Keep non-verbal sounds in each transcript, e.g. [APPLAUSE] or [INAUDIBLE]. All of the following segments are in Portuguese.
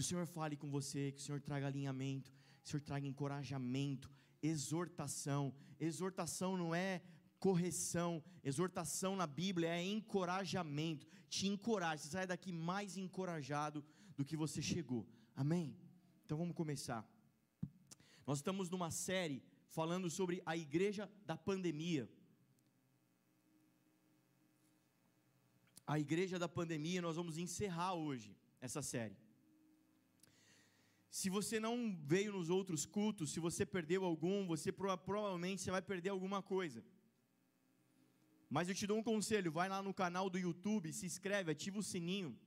Que o Senhor fale com você, que o Senhor traga alinhamento, que o Senhor traga encorajamento, exortação. Exortação não é correção, exortação na Bíblia é encorajamento, te encoraja, você sai daqui mais encorajado do que você chegou, amém? Então vamos começar. Nós estamos numa série falando sobre a igreja da pandemia. A igreja da pandemia, nós vamos encerrar hoje essa série. Se você não veio nos outros cultos, se você perdeu algum, você provavelmente você vai perder alguma coisa. Mas eu te dou um conselho: vai lá no canal do YouTube, se inscreve, ativa o sininho,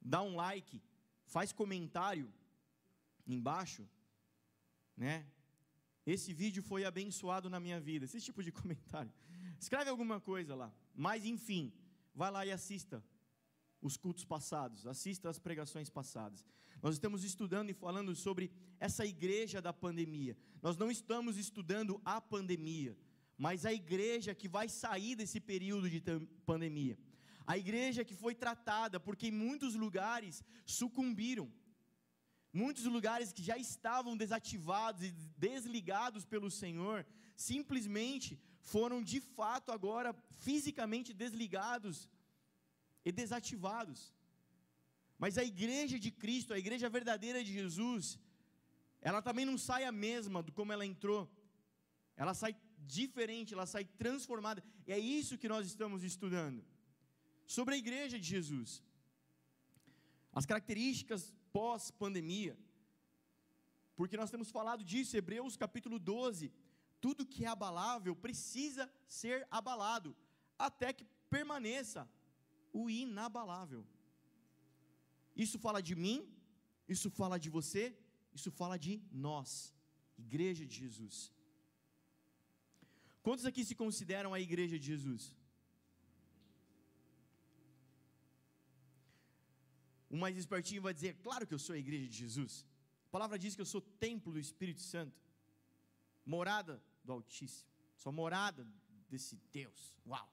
dá um like, faz comentário embaixo, né? Esse vídeo foi abençoado na minha vida. Esse tipo de [LAUGHS] comentário. Escreve alguma coisa lá. Mas enfim, vai lá e assista os cultos passados, assista as pregações passadas. Nós estamos estudando e falando sobre essa igreja da pandemia. Nós não estamos estudando a pandemia mas a igreja que vai sair desse período de pandemia. A igreja que foi tratada, porque em muitos lugares sucumbiram. Muitos lugares que já estavam desativados e desligados pelo Senhor, simplesmente foram de fato agora fisicamente desligados e desativados. Mas a igreja de Cristo, a igreja verdadeira de Jesus, ela também não sai a mesma do como ela entrou. Ela sai diferente, ela sai transformada. E é isso que nós estamos estudando. Sobre a igreja de Jesus. As características pós-pandemia. Porque nós temos falado disso, Hebreus capítulo 12. Tudo que é abalável precisa ser abalado, até que permaneça o inabalável. Isso fala de mim, isso fala de você, isso fala de nós, igreja de Jesus. Quantos aqui se consideram a igreja de Jesus? O mais espertinho vai dizer: Claro que eu sou a igreja de Jesus. A palavra diz que eu sou templo do Espírito Santo, morada do Altíssimo, sou morada desse Deus. Uau!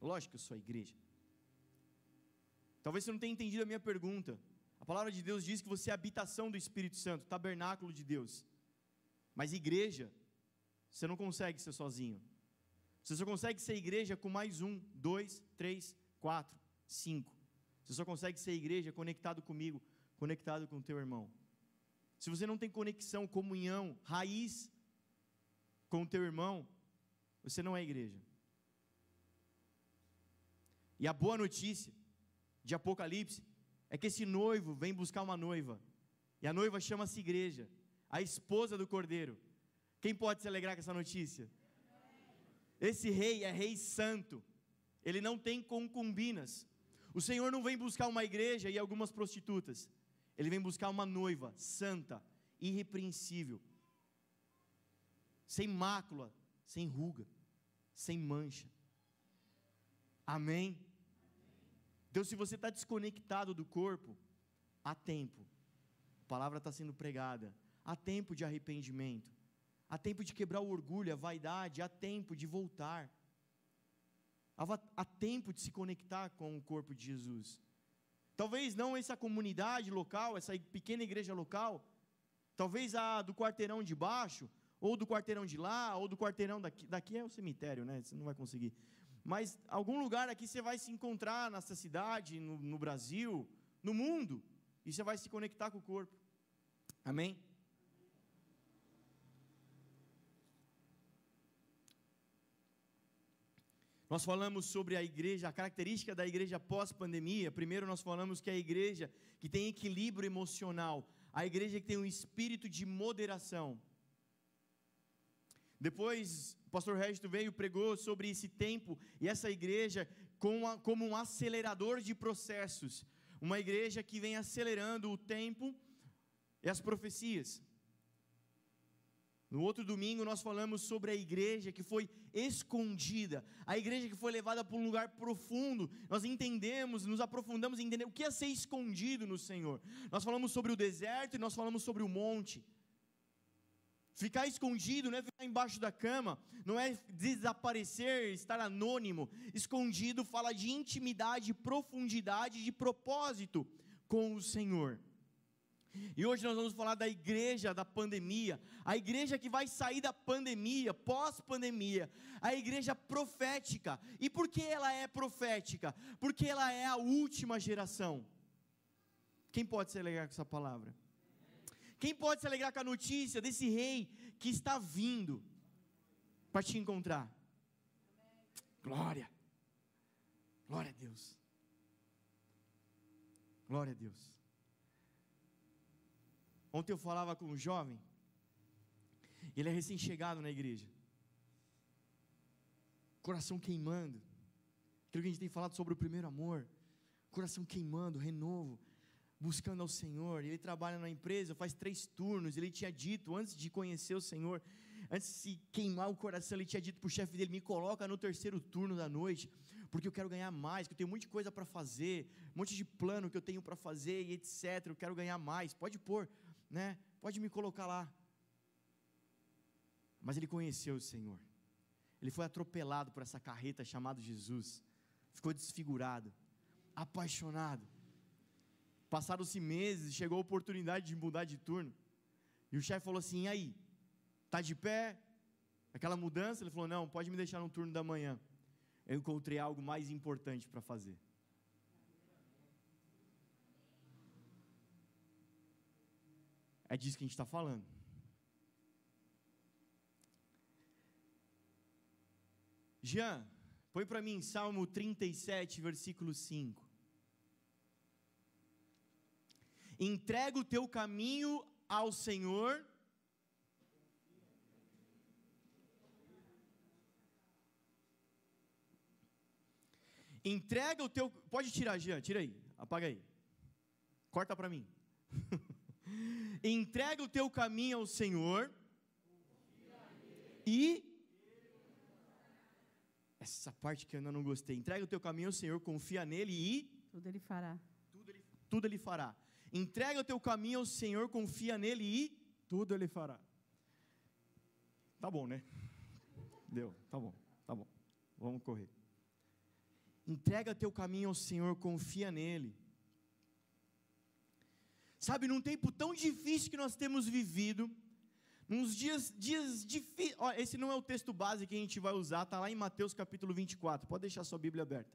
Lógico que eu sou a igreja. Talvez você não tenha entendido a minha pergunta. A palavra de Deus diz que você é habitação do Espírito Santo, tabernáculo de Deus. Mas igreja você não consegue ser sozinho. Você só consegue ser igreja com mais um, dois, três, quatro, cinco. Você só consegue ser igreja conectado comigo, conectado com o teu irmão. Se você não tem conexão, comunhão, raiz com o teu irmão, você não é igreja. E a boa notícia de Apocalipse é que esse noivo vem buscar uma noiva. E a noiva chama-se igreja, a esposa do cordeiro. Quem pode se alegrar com essa notícia? Esse rei é rei santo, ele não tem concubinas. O Senhor não vem buscar uma igreja e algumas prostitutas, ele vem buscar uma noiva santa, irrepreensível, sem mácula, sem ruga, sem mancha. Amém? Então, se você está desconectado do corpo, há tempo, a palavra está sendo pregada, há tempo de arrependimento. Há tempo de quebrar o orgulho, a vaidade, há tempo de voltar. Há, tempo de se conectar com o corpo de Jesus. Talvez não essa comunidade local, essa pequena igreja local, talvez a do quarteirão de baixo, ou do quarteirão de lá, ou do quarteirão daqui. Daqui é o cemitério, né? Você não vai conseguir. Mas algum lugar aqui você vai se encontrar nessa cidade, no, no Brasil, no mundo, e você vai se conectar com o corpo. Amém? Nós falamos sobre a igreja, a característica da igreja pós-pandemia. Primeiro, nós falamos que é a igreja que tem equilíbrio emocional, a igreja que tem um espírito de moderação. Depois, o pastor Resto veio pregou sobre esse tempo e essa igreja como um acelerador de processos. Uma igreja que vem acelerando o tempo e as profecias. No outro domingo nós falamos sobre a igreja que foi escondida, a igreja que foi levada para um lugar profundo. Nós entendemos, nos aprofundamos em entender o que é ser escondido no Senhor. Nós falamos sobre o deserto e nós falamos sobre o monte. Ficar escondido não é ficar embaixo da cama, não é desaparecer, estar anônimo. Escondido fala de intimidade, profundidade, de propósito com o Senhor. E hoje nós vamos falar da igreja da pandemia, a igreja que vai sair da pandemia, pós-pandemia, a igreja profética. E por que ela é profética? Porque ela é a última geração. Quem pode se alegrar com essa palavra? Quem pode se alegrar com a notícia desse rei que está vindo para te encontrar? Glória. Glória a Deus. Glória a Deus. Ontem eu falava com um jovem, ele é recém-chegado na igreja, coração queimando, aquilo que a gente tem falado sobre o primeiro amor, coração queimando, renovo, buscando ao Senhor. Ele trabalha na empresa, faz três turnos. Ele tinha dito, antes de conhecer o Senhor, antes de se queimar o coração, ele tinha dito para o chefe dele: me coloca no terceiro turno da noite, porque eu quero ganhar mais, que eu tenho de coisa para fazer, um monte de plano que eu tenho para fazer e etc. Eu quero ganhar mais. Pode pôr né? Pode me colocar lá. Mas ele conheceu o Senhor. Ele foi atropelado por essa carreta chamada Jesus. Ficou desfigurado, apaixonado. Passaram-se meses, chegou a oportunidade de mudar de turno. E o chefe falou assim: e aí? Tá de pé? Aquela mudança? Ele falou: não, pode me deixar no turno da manhã. Eu encontrei algo mais importante para fazer. É disso que a gente está falando. Jean, põe para mim Salmo 37, versículo 5. Entrega o teu caminho ao Senhor. Entrega o teu. Pode tirar, Jean, tira aí, apaga aí. Corta para mim. [LAUGHS] Entrega o teu caminho ao Senhor e essa parte que eu ainda não gostei. Entrega o teu caminho ao Senhor, confia nele e tudo ele fará. Tudo ele, tudo ele fará. Entrega o teu caminho ao Senhor, confia nele e tudo ele fará. Tá bom, né? Deu, tá bom, tá bom. Vamos correr. Entrega teu caminho ao Senhor, confia nele. Sabe, num tempo tão difícil que nós temos vivido, nos dias, dias difíceis. Esse não é o texto base que a gente vai usar, está lá em Mateus capítulo 24. Pode deixar sua Bíblia aberta.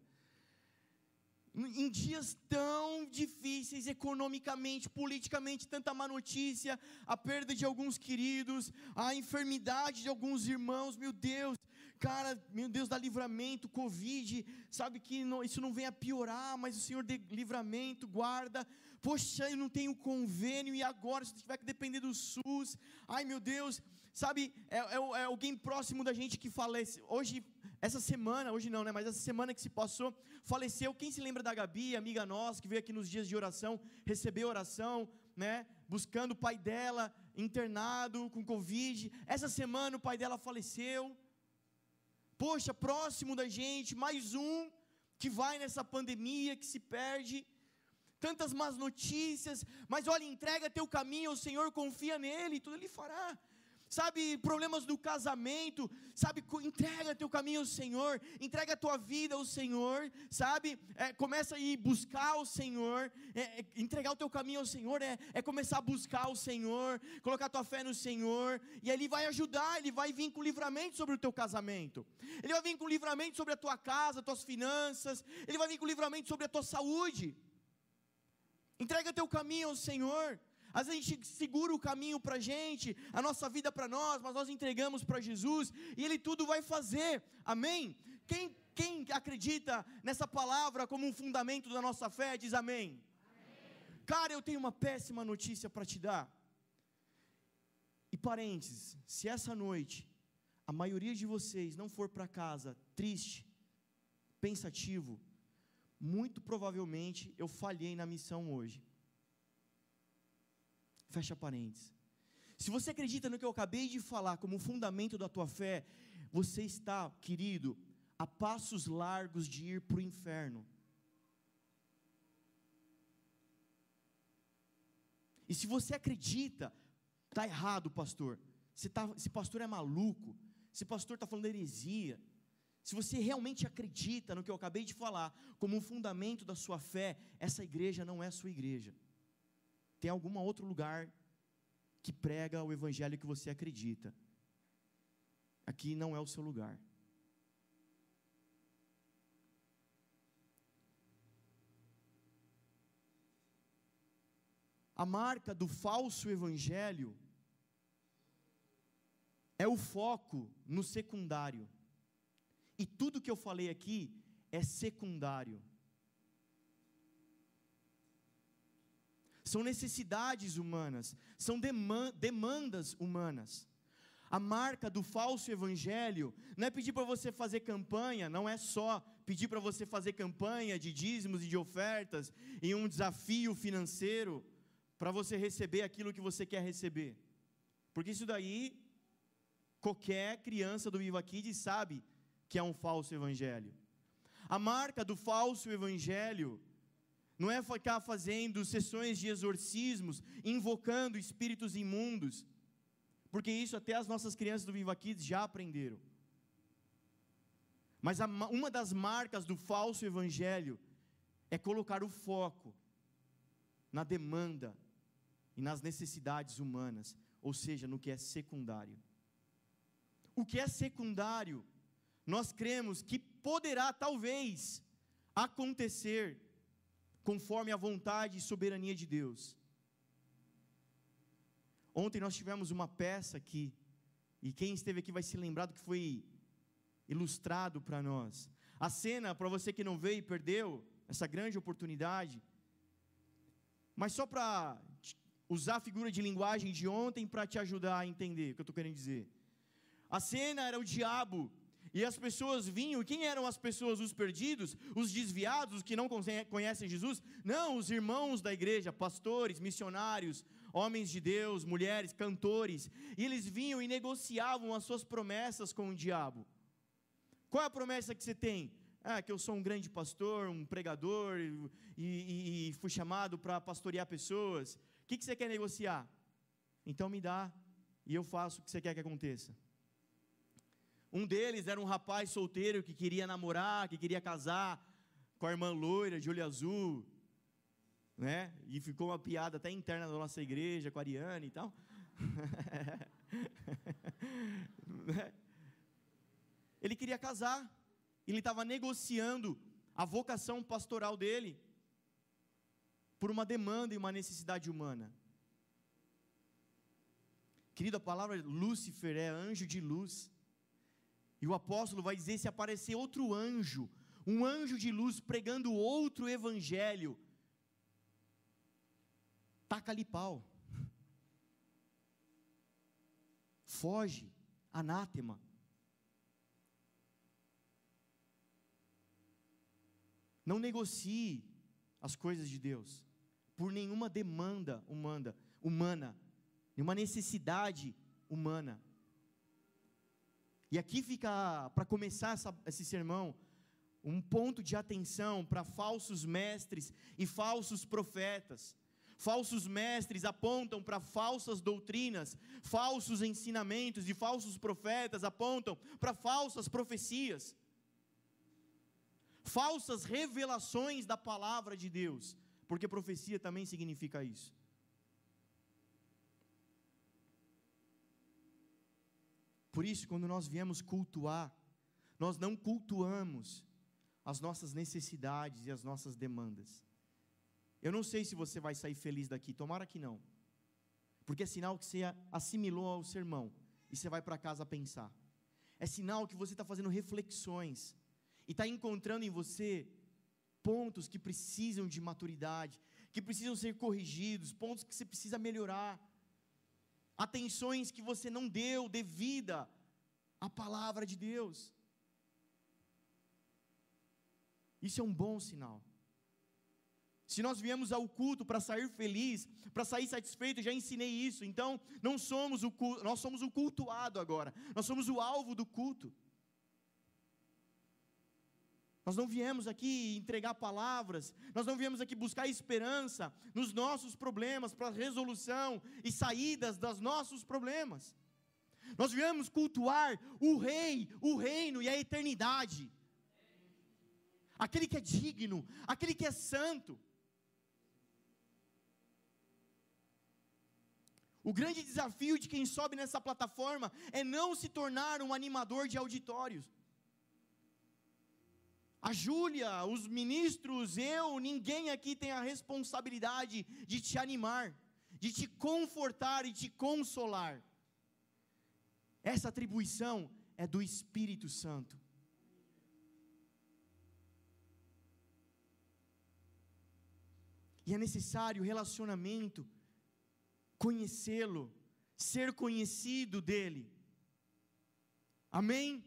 Em dias tão difíceis economicamente, politicamente, tanta má notícia, a perda de alguns queridos, a enfermidade de alguns irmãos, meu Deus, cara, meu Deus, dá livramento, Covid, sabe que não, isso não vem a piorar, mas o Senhor dê livramento, guarda, Poxa, eu não tenho convênio e agora se tiver que depender do SUS. Ai meu Deus, sabe, é, é, é, alguém próximo da gente que falece. Hoje, essa semana, hoje não, né? Mas essa semana que se passou, faleceu. Quem se lembra da Gabi, amiga nossa, que veio aqui nos dias de oração, recebeu oração, né? Buscando o pai dela, internado com Covid. Essa semana o pai dela faleceu. Poxa, próximo da gente, mais um que vai nessa pandemia, que se perde tantas más notícias, mas olha, entrega teu caminho ao Senhor, confia nele, tudo ele fará. Sabe, problemas do casamento, sabe, entrega teu caminho ao Senhor, entrega a tua vida ao Senhor, sabe, é, começa a ir buscar o Senhor, é, é, entregar o teu caminho ao Senhor é, é começar a buscar o Senhor, colocar tua fé no Senhor, e Ele vai ajudar, Ele vai vir com livramento sobre o teu casamento, Ele vai vir com livramento sobre a tua casa, tuas finanças, Ele vai vir com livramento sobre a tua saúde, Entrega teu caminho ao Senhor. Às vezes a gente segura o caminho para a gente, a nossa vida para nós, mas nós entregamos para Jesus e Ele tudo vai fazer. Amém? Quem, quem acredita nessa palavra como um fundamento da nossa fé, diz amém. amém. Cara, eu tenho uma péssima notícia para te dar. E parênteses, se essa noite a maioria de vocês não for para casa triste, pensativo, muito provavelmente eu falhei na missão hoje. Fecha parênteses. Se você acredita no que eu acabei de falar como fundamento da tua fé, você está, querido, a passos largos de ir para o inferno. E se você acredita, está errado, pastor. Você tá, esse pastor é maluco. Esse pastor está falando heresia. Se você realmente acredita no que eu acabei de falar, como um fundamento da sua fé, essa igreja não é sua igreja. Tem algum outro lugar que prega o evangelho que você acredita. Aqui não é o seu lugar. A marca do falso evangelho é o foco no secundário. E tudo que eu falei aqui é secundário. São necessidades humanas, são demandas humanas. A marca do falso evangelho não é pedir para você fazer campanha, não é só pedir para você fazer campanha de dízimos e de ofertas em um desafio financeiro para você receber aquilo que você quer receber. Porque isso daí qualquer criança do Viva Kids sabe que é um falso evangelho. A marca do falso evangelho não é ficar fazendo sessões de exorcismos, invocando espíritos imundos, porque isso até as nossas crianças do Viva Kids já aprenderam. Mas uma das marcas do falso evangelho é colocar o foco na demanda e nas necessidades humanas, ou seja, no que é secundário. O que é secundário, nós cremos que poderá talvez acontecer conforme a vontade e soberania de Deus. Ontem nós tivemos uma peça aqui, e quem esteve aqui vai se lembrar do que foi ilustrado para nós. A cena, para você que não veio e perdeu essa grande oportunidade, mas só para usar a figura de linguagem de ontem para te ajudar a entender o que eu estou querendo dizer. A cena era o diabo e as pessoas vinham, e quem eram as pessoas? Os perdidos, os desviados, os que não conhecem Jesus? Não, os irmãos da igreja, pastores, missionários, homens de Deus, mulheres, cantores, e eles vinham e negociavam as suas promessas com o diabo. Qual é a promessa que você tem? Ah, que eu sou um grande pastor, um pregador, e, e, e fui chamado para pastorear pessoas. O que, que você quer negociar? Então me dá, e eu faço o que você quer que aconteça. Um deles era um rapaz solteiro que queria namorar, que queria casar com a irmã loira de olho azul, né? E ficou uma piada até interna da nossa igreja com a Ariane e tal. [LAUGHS] ele queria casar, ele estava negociando a vocação pastoral dele por uma demanda e uma necessidade humana. Querido, a palavra Lúcifer é anjo de luz. E o apóstolo vai dizer: se aparecer outro anjo, um anjo de luz pregando outro evangelho, taca-lhe pau. Foge, anátema. Não negocie as coisas de Deus por nenhuma demanda humana, humana, nenhuma necessidade humana. E aqui fica, para começar essa, esse sermão, um ponto de atenção para falsos mestres e falsos profetas. Falsos mestres apontam para falsas doutrinas, falsos ensinamentos, e falsos profetas apontam para falsas profecias, falsas revelações da palavra de Deus porque profecia também significa isso. Por isso, quando nós viemos cultuar, nós não cultuamos as nossas necessidades e as nossas demandas. Eu não sei se você vai sair feliz daqui, tomara que não, porque é sinal que você assimilou ao sermão e você vai para casa pensar. É sinal que você está fazendo reflexões e está encontrando em você pontos que precisam de maturidade, que precisam ser corrigidos, pontos que você precisa melhorar, atenções que você não deu devida à palavra de Deus. Isso é um bom sinal. Se nós viemos ao culto para sair feliz, para sair satisfeito, já ensinei isso. Então, não somos o culto, nós somos o cultuado agora. Nós somos o alvo do culto. Nós não viemos aqui entregar palavras, nós não viemos aqui buscar esperança nos nossos problemas, para resolução e saídas dos nossos problemas. Nós viemos cultuar o Rei, o reino e a eternidade. Aquele que é digno, aquele que é santo. O grande desafio de quem sobe nessa plataforma é não se tornar um animador de auditórios. A Júlia, os ministros, eu, ninguém aqui tem a responsabilidade de te animar, de te confortar e te consolar. Essa atribuição é do Espírito Santo. E é necessário relacionamento, conhecê-lo, ser conhecido dele. Amém?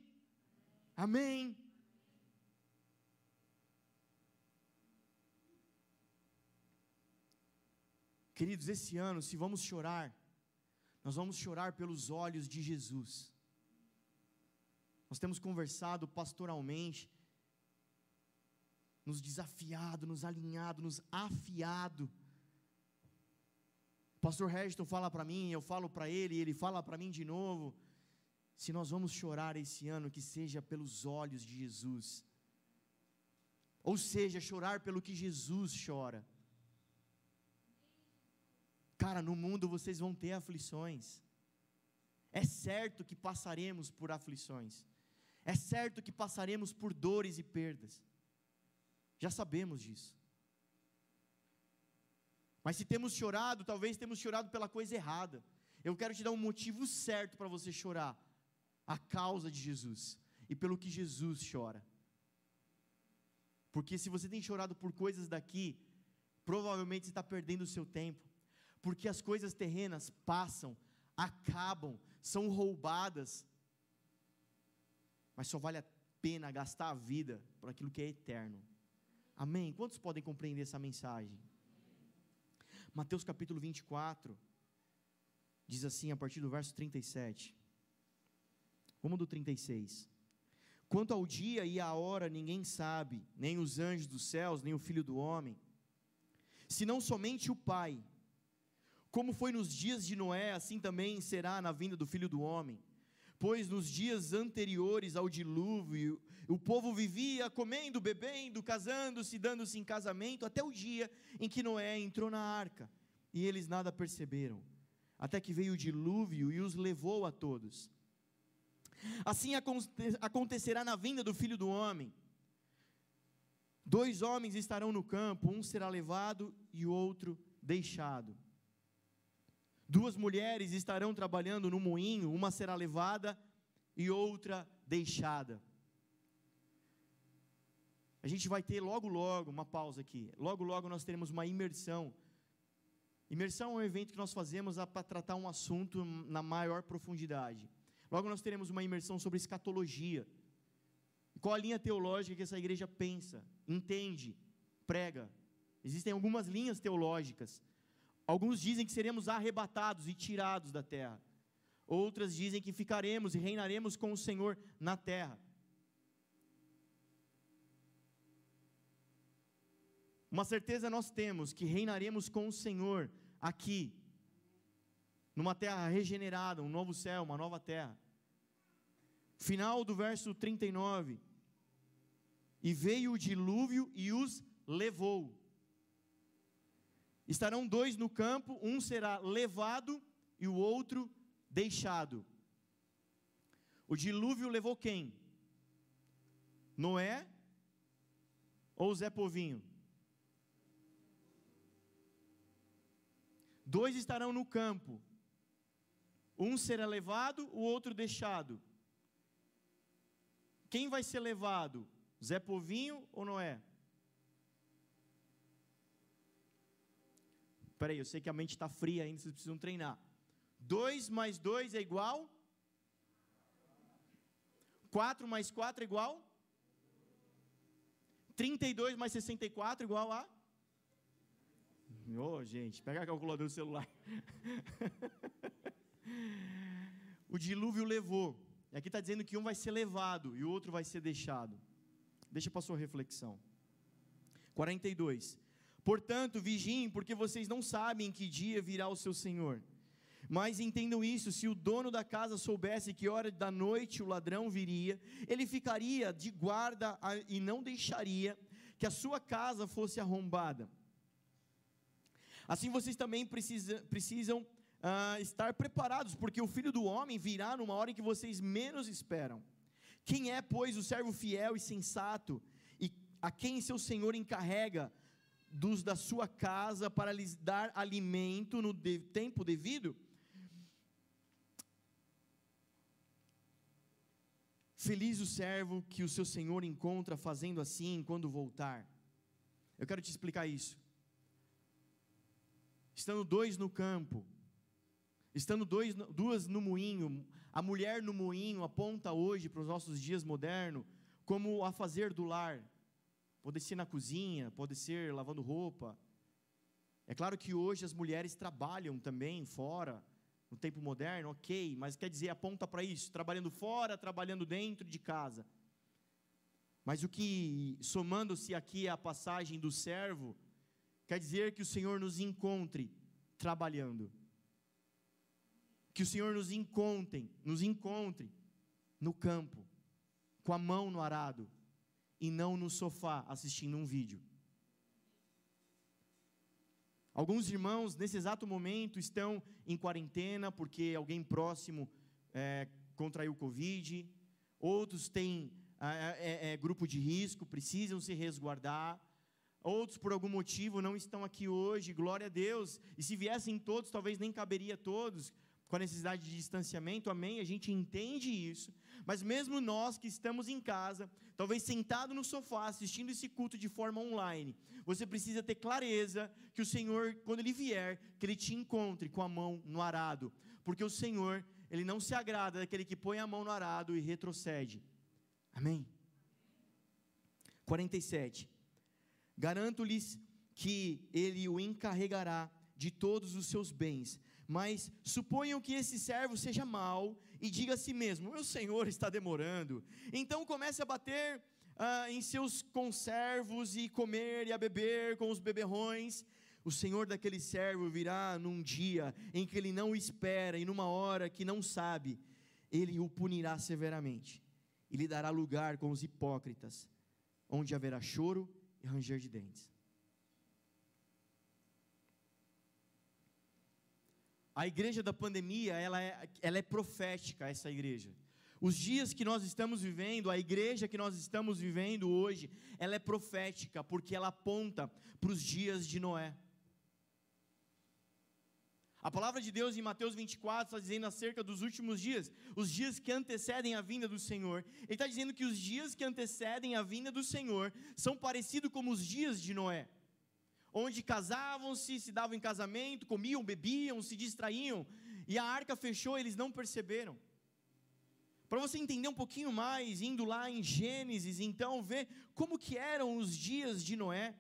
Amém. Queridos, esse ano, se vamos chorar, nós vamos chorar pelos olhos de Jesus. Nós temos conversado pastoralmente, nos desafiado, nos alinhado, nos afiado. O pastor Registon fala para mim, eu falo para ele, ele fala para mim de novo. Se nós vamos chorar esse ano, que seja pelos olhos de Jesus. Ou seja, chorar pelo que Jesus chora. Cara, no mundo vocês vão ter aflições. É certo que passaremos por aflições. É certo que passaremos por dores e perdas. Já sabemos disso. Mas se temos chorado, talvez temos chorado pela coisa errada. Eu quero te dar um motivo certo para você chorar. A causa de Jesus e pelo que Jesus chora. Porque se você tem chorado por coisas daqui, provavelmente você está perdendo o seu tempo. Porque as coisas terrenas passam, acabam, são roubadas. Mas só vale a pena gastar a vida por aquilo que é eterno. Amém? Quantos podem compreender essa mensagem? Mateus capítulo 24, diz assim a partir do verso 37. Vamos do 36. Quanto ao dia e à hora ninguém sabe, nem os anjos dos céus, nem o filho do homem, senão somente o Pai. Como foi nos dias de Noé, assim também será na vinda do filho do homem. Pois nos dias anteriores ao dilúvio, o povo vivia comendo, bebendo, casando-se, dando-se em casamento, até o dia em que Noé entrou na arca, e eles nada perceberam, até que veio o dilúvio e os levou a todos. Assim acontecerá na vinda do filho do homem. Dois homens estarão no campo, um será levado e o outro deixado. Duas mulheres estarão trabalhando no moinho, uma será levada e outra deixada. A gente vai ter logo, logo, uma pausa aqui. Logo, logo nós teremos uma imersão. Imersão é um evento que nós fazemos para tratar um assunto na maior profundidade. Logo nós teremos uma imersão sobre escatologia. Qual a linha teológica que essa igreja pensa, entende, prega? Existem algumas linhas teológicas. Alguns dizem que seremos arrebatados e tirados da terra. Outras dizem que ficaremos e reinaremos com o Senhor na terra. Uma certeza nós temos que reinaremos com o Senhor aqui, numa terra regenerada, um novo céu, uma nova terra. Final do verso 39. E veio o dilúvio e os levou. Estarão dois no campo, um será levado e o outro deixado. O dilúvio levou quem? Noé ou Zé Povinho? Dois estarão no campo. Um será levado, o outro deixado. Quem vai ser levado? Zé Povinho ou Noé? Peraí, eu sei que a mente está fria ainda, vocês precisam treinar. 2 mais 2 é igual? 4 mais 4 é igual? 32 mais 64 é igual a? Ô, oh, gente, pega a calculadora do celular. [LAUGHS] o dilúvio levou. E aqui está dizendo que um vai ser levado e o outro vai ser deixado. Deixa para sua reflexão. 42. Portanto, vigiem, porque vocês não sabem que dia virá o seu Senhor. Mas entendam isso: se o dono da casa soubesse que hora da noite o ladrão viria, ele ficaria de guarda e não deixaria que a sua casa fosse arrombada. Assim vocês também precisa, precisam uh, estar preparados, porque o filho do homem virá numa hora em que vocês menos esperam. Quem é, pois, o servo fiel e sensato, e a quem seu senhor encarrega dos da sua casa para lhes dar alimento no de, tempo devido? Feliz o servo que o seu senhor encontra fazendo assim quando voltar. Eu quero te explicar isso. Estando dois no campo, estando dois, duas no moinho, a mulher no moinho aponta hoje para os nossos dias modernos como a fazer do lar. Pode ser na cozinha, pode ser lavando roupa. É claro que hoje as mulheres trabalham também fora, no tempo moderno, ok, mas quer dizer, aponta para isso, trabalhando fora, trabalhando dentro de casa. Mas o que, somando-se aqui à passagem do servo, quer dizer que o Senhor nos encontre trabalhando. Que o Senhor nos encontre, nos encontre no campo, com a mão no arado, e não no sofá assistindo um vídeo. Alguns irmãos, nesse exato momento, estão em quarentena porque alguém próximo é, contraiu Covid. Outros têm é, é, grupo de risco, precisam se resguardar. Outros, por algum motivo, não estão aqui hoje, glória a Deus. E se viessem todos, talvez nem caberia todos, com a necessidade de distanciamento, amém? A gente entende isso. Mas mesmo nós que estamos em casa, talvez sentado no sofá, assistindo esse culto de forma online, você precisa ter clareza que o Senhor, quando Ele vier, que Ele te encontre com a mão no arado, porque o Senhor, Ele não se agrada daquele que põe a mão no arado e retrocede. Amém? 47. Garanto-lhes que Ele o encarregará de todos os seus bens, mas suponham que esse servo seja mau e diga a si mesmo: Meu senhor está demorando. Então comece a bater ah, em seus conservos e comer e a beber com os beberrões. O senhor daquele servo virá num dia em que ele não espera e numa hora que não sabe, ele o punirá severamente e lhe dará lugar com os hipócritas, onde haverá choro e ranger de dentes. A igreja da pandemia, ela é, ela é profética, essa igreja. Os dias que nós estamos vivendo, a igreja que nós estamos vivendo hoje, ela é profética, porque ela aponta para os dias de Noé. A palavra de Deus em Mateus 24 está dizendo acerca dos últimos dias, os dias que antecedem a vinda do Senhor. Ele está dizendo que os dias que antecedem a vinda do Senhor são parecidos como os dias de Noé, onde casavam-se, se davam em casamento, comiam, bebiam, se distraíam, e a arca fechou, eles não perceberam. Para você entender um pouquinho mais, indo lá em Gênesis, então ver como que eram os dias de Noé.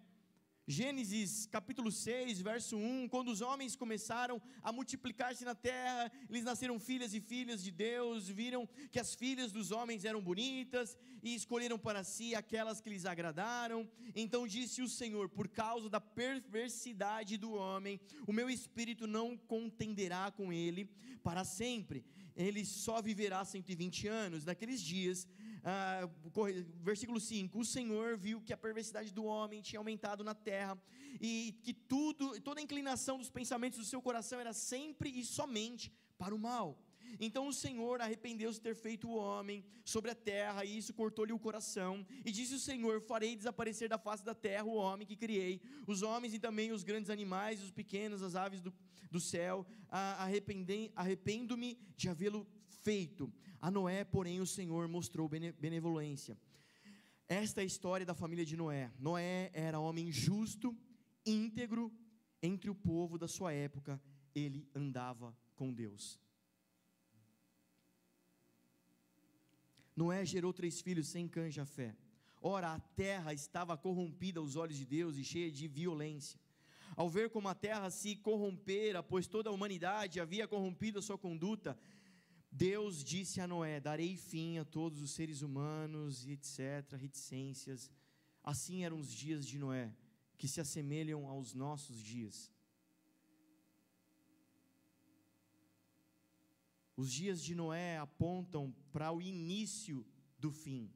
Gênesis capítulo 6, verso 1, quando os homens começaram a multiplicar-se na terra, eles nasceram filhas e filhas de Deus, viram que as filhas dos homens eram bonitas e escolheram para si aquelas que lhes agradaram. Então disse o Senhor: Por causa da perversidade do homem, o meu espírito não contenderá com ele para sempre ele só viverá 120 anos. Naqueles dias, ah, versículo 5: O Senhor viu que a perversidade do homem tinha aumentado na terra e que tudo, toda a inclinação dos pensamentos do seu coração era sempre e somente para o mal. Então o Senhor arrependeu-se de ter feito o homem sobre a terra, e isso cortou-lhe o coração. E disse o Senhor: Farei desaparecer da face da terra o homem que criei, os homens e também os grandes animais, os pequenos, as aves do, do céu. Arrependo-me de havê-lo feito. A Noé, porém, o Senhor mostrou benevolência. Esta é a história da família de Noé. Noé era homem justo, íntegro, entre o povo da sua época, ele andava com Deus. Noé gerou três filhos sem canja fé. Ora, a terra estava corrompida aos olhos de Deus e cheia de violência. Ao ver como a terra se corrompera, pois toda a humanidade havia corrompido a sua conduta, Deus disse a Noé: Darei fim a todos os seres humanos, etc., reticências. Assim eram os dias de Noé, que se assemelham aos nossos dias. Os dias de Noé apontam para o início do fim.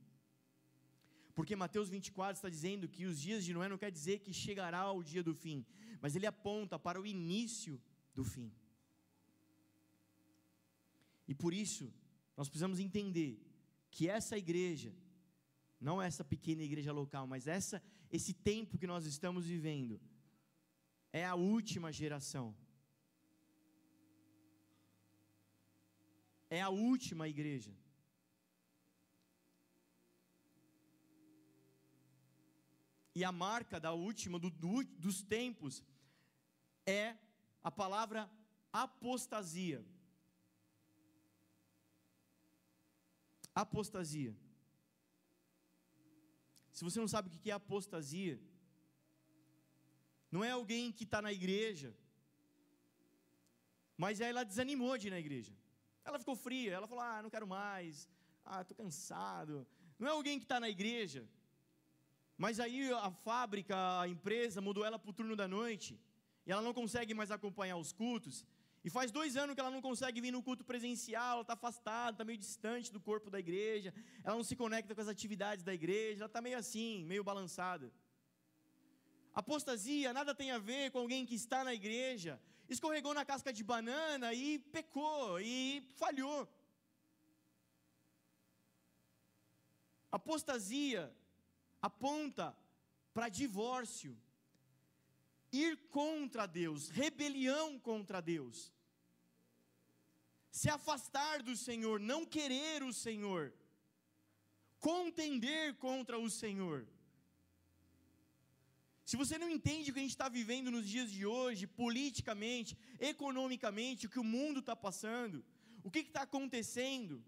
Porque Mateus 24 está dizendo que os dias de Noé não quer dizer que chegará o dia do fim, mas ele aponta para o início do fim. E por isso, nós precisamos entender que essa igreja, não essa pequena igreja local, mas essa esse tempo que nós estamos vivendo é a última geração. É a última igreja. E a marca da última, do, do, dos tempos, é a palavra apostasia. Apostasia. Se você não sabe o que é apostasia, não é alguém que está na igreja, mas aí ela desanimou de ir na igreja. Ela ficou fria, ela falou: Ah, não quero mais, ah, estou cansado. Não é alguém que está na igreja, mas aí a fábrica, a empresa mudou ela para o turno da noite, e ela não consegue mais acompanhar os cultos, e faz dois anos que ela não consegue vir no culto presencial, ela está afastada, está meio distante do corpo da igreja, ela não se conecta com as atividades da igreja, ela está meio assim, meio balançada. Apostasia nada tem a ver com alguém que está na igreja, escorregou na casca de banana e pecou e falhou. Apostasia aponta para divórcio, ir contra Deus, rebelião contra Deus, se afastar do Senhor, não querer o Senhor, contender contra o Senhor. Se você não entende o que a gente está vivendo nos dias de hoje, politicamente, economicamente, o que o mundo está passando, o que está acontecendo,